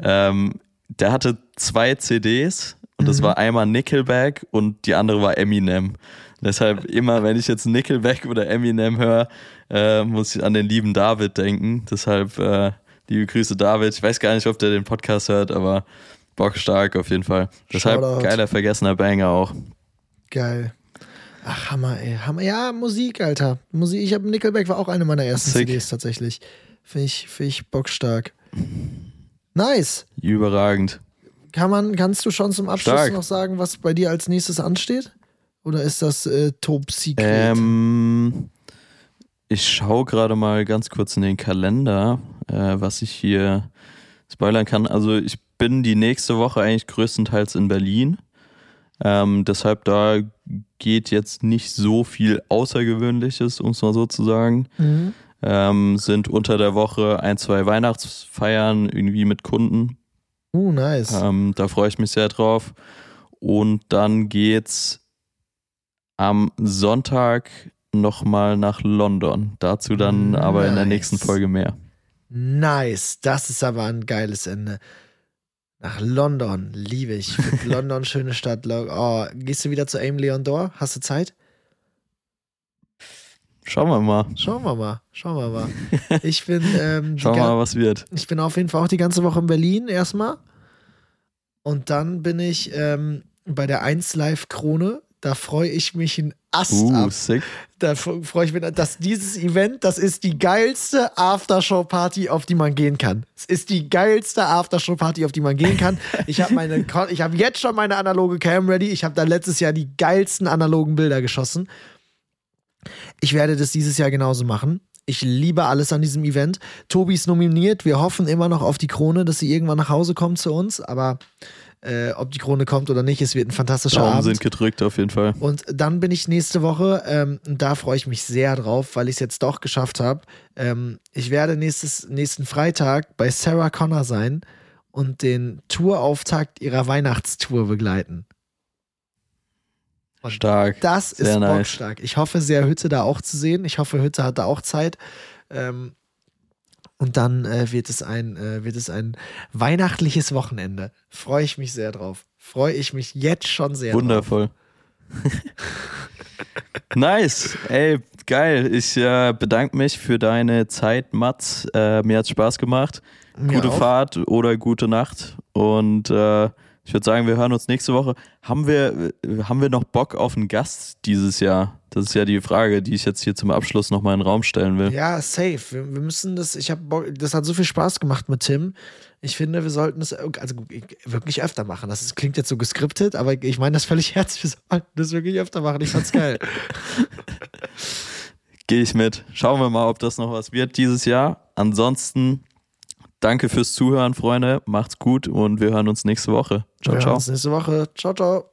ähm, der hatte zwei CDs und das Mhm. war einmal Nickelback und die andere war Eminem. Deshalb immer, wenn ich jetzt Nickelback oder Eminem höre, äh, muss ich an den lieben David denken. Deshalb äh, liebe Grüße David. Ich weiß gar nicht, ob der den Podcast hört, aber bockstark auf jeden Fall. Deshalb Shoutout. geiler vergessener Banger auch. geil. Ach, Hammer, ey. Hammer. Ja, Musik, Alter. Musik. Ich habe Nickelback war auch eine meiner ersten Sick. CDs tatsächlich. Finde ich, find ich bockstark. Nice. Überragend. Kann man, kannst du schon zum Abschluss Stark. noch sagen, was bei dir als nächstes ansteht? Oder ist das äh, Top Secret? Ähm, ich schaue gerade mal ganz kurz in den Kalender, äh, was ich hier spoilern kann. Also ich bin die nächste Woche eigentlich größtenteils in Berlin. Ähm, deshalb da geht jetzt nicht so viel Außergewöhnliches, um es mal so zu sagen. Mhm. Ähm, sind unter der Woche ein, zwei Weihnachtsfeiern irgendwie mit Kunden. Uh, nice. Ähm, da freue ich mich sehr drauf. Und dann geht's am Sonntag nochmal nach London. Dazu dann aber in der Nice. nächsten Folge mehr. Nice. Das ist aber ein geiles Ende. Nach London, liebe ich. London, schöne Stadt. Oh, gehst du wieder zu Aim Leon Dor? Hast du Zeit? Schauen wir mal. Schauen wir mal. Schauen wir mal. Ich bin, ähm, Schauen wir mal, was wird. ich bin auf jeden Fall auch die ganze Woche in Berlin erstmal. Und dann bin ich ähm, bei der 1 Live Krone. Da freue ich mich in Ast Uh, ab. sick. Da freue ich mich, dass dieses Event, das ist die geilste Aftershow-Party, auf die man gehen kann. Es ist die geilste Aftershow-Party, auf die man gehen kann. Ich habe meine, Ko- ich habe jetzt schon meine analoge Cam ready. Ich habe da letztes Jahr die geilsten analogen Bilder geschossen. Ich werde das dieses Jahr genauso machen. Ich liebe alles an diesem Event. Tobi ist nominiert. Wir hoffen immer noch auf die Krone, dass sie irgendwann nach Hause kommt zu uns. Aber äh, ob die Krone kommt oder nicht, es wird ein fantastischer Daumen Abend. sind gedrückt auf jeden Fall. Und dann bin ich nächste Woche, ähm, und da freue ich mich sehr drauf, weil ich es jetzt doch geschafft habe. Ähm, ich werde nächstes, nächsten Freitag bei Sarah Connor sein und den Tourauftakt ihrer Weihnachtstour begleiten. Und Stark. Das Sehr ist nice. bockstark. Ich hoffe sehr, Hütte da auch zu sehen. Ich hoffe, Hütte hat da auch Zeit. Ähm, und dann äh, wird, es ein, äh, wird es ein weihnachtliches Wochenende. Freue ich mich sehr drauf. Freue ich mich jetzt schon sehr drauf. Wundervoll. nice. Ey, geil. Ich äh, bedanke mich für deine Zeit, Mats. Äh, mir hat Spaß gemacht. Mir Gute auch. Fahrt oder gute Nacht. Und äh, ich würde sagen, wir hören uns nächste Woche. Haben wir, haben wir noch Bock auf einen Gast dieses Jahr? Das ist ja die Frage, die ich jetzt hier zum Abschluss nochmal in den Raum stellen will. Ja, safe. Wir, wir müssen das, ich habe das hat so viel Spaß gemacht mit Tim. Ich finde, wir sollten es also wirklich öfter machen. Das ist, klingt jetzt so geskriptet, aber ich meine das völlig ernst. Wir sollten das wirklich öfter machen. Ich fand's geil. Gehe ich mit. Schauen wir mal, ob das noch was wird dieses Jahr. Ansonsten danke fürs Zuhören, Freunde. Macht's gut und wir hören uns nächste Woche. Ciao, wir hören ciao. uns nächste Woche. Ciao, ciao.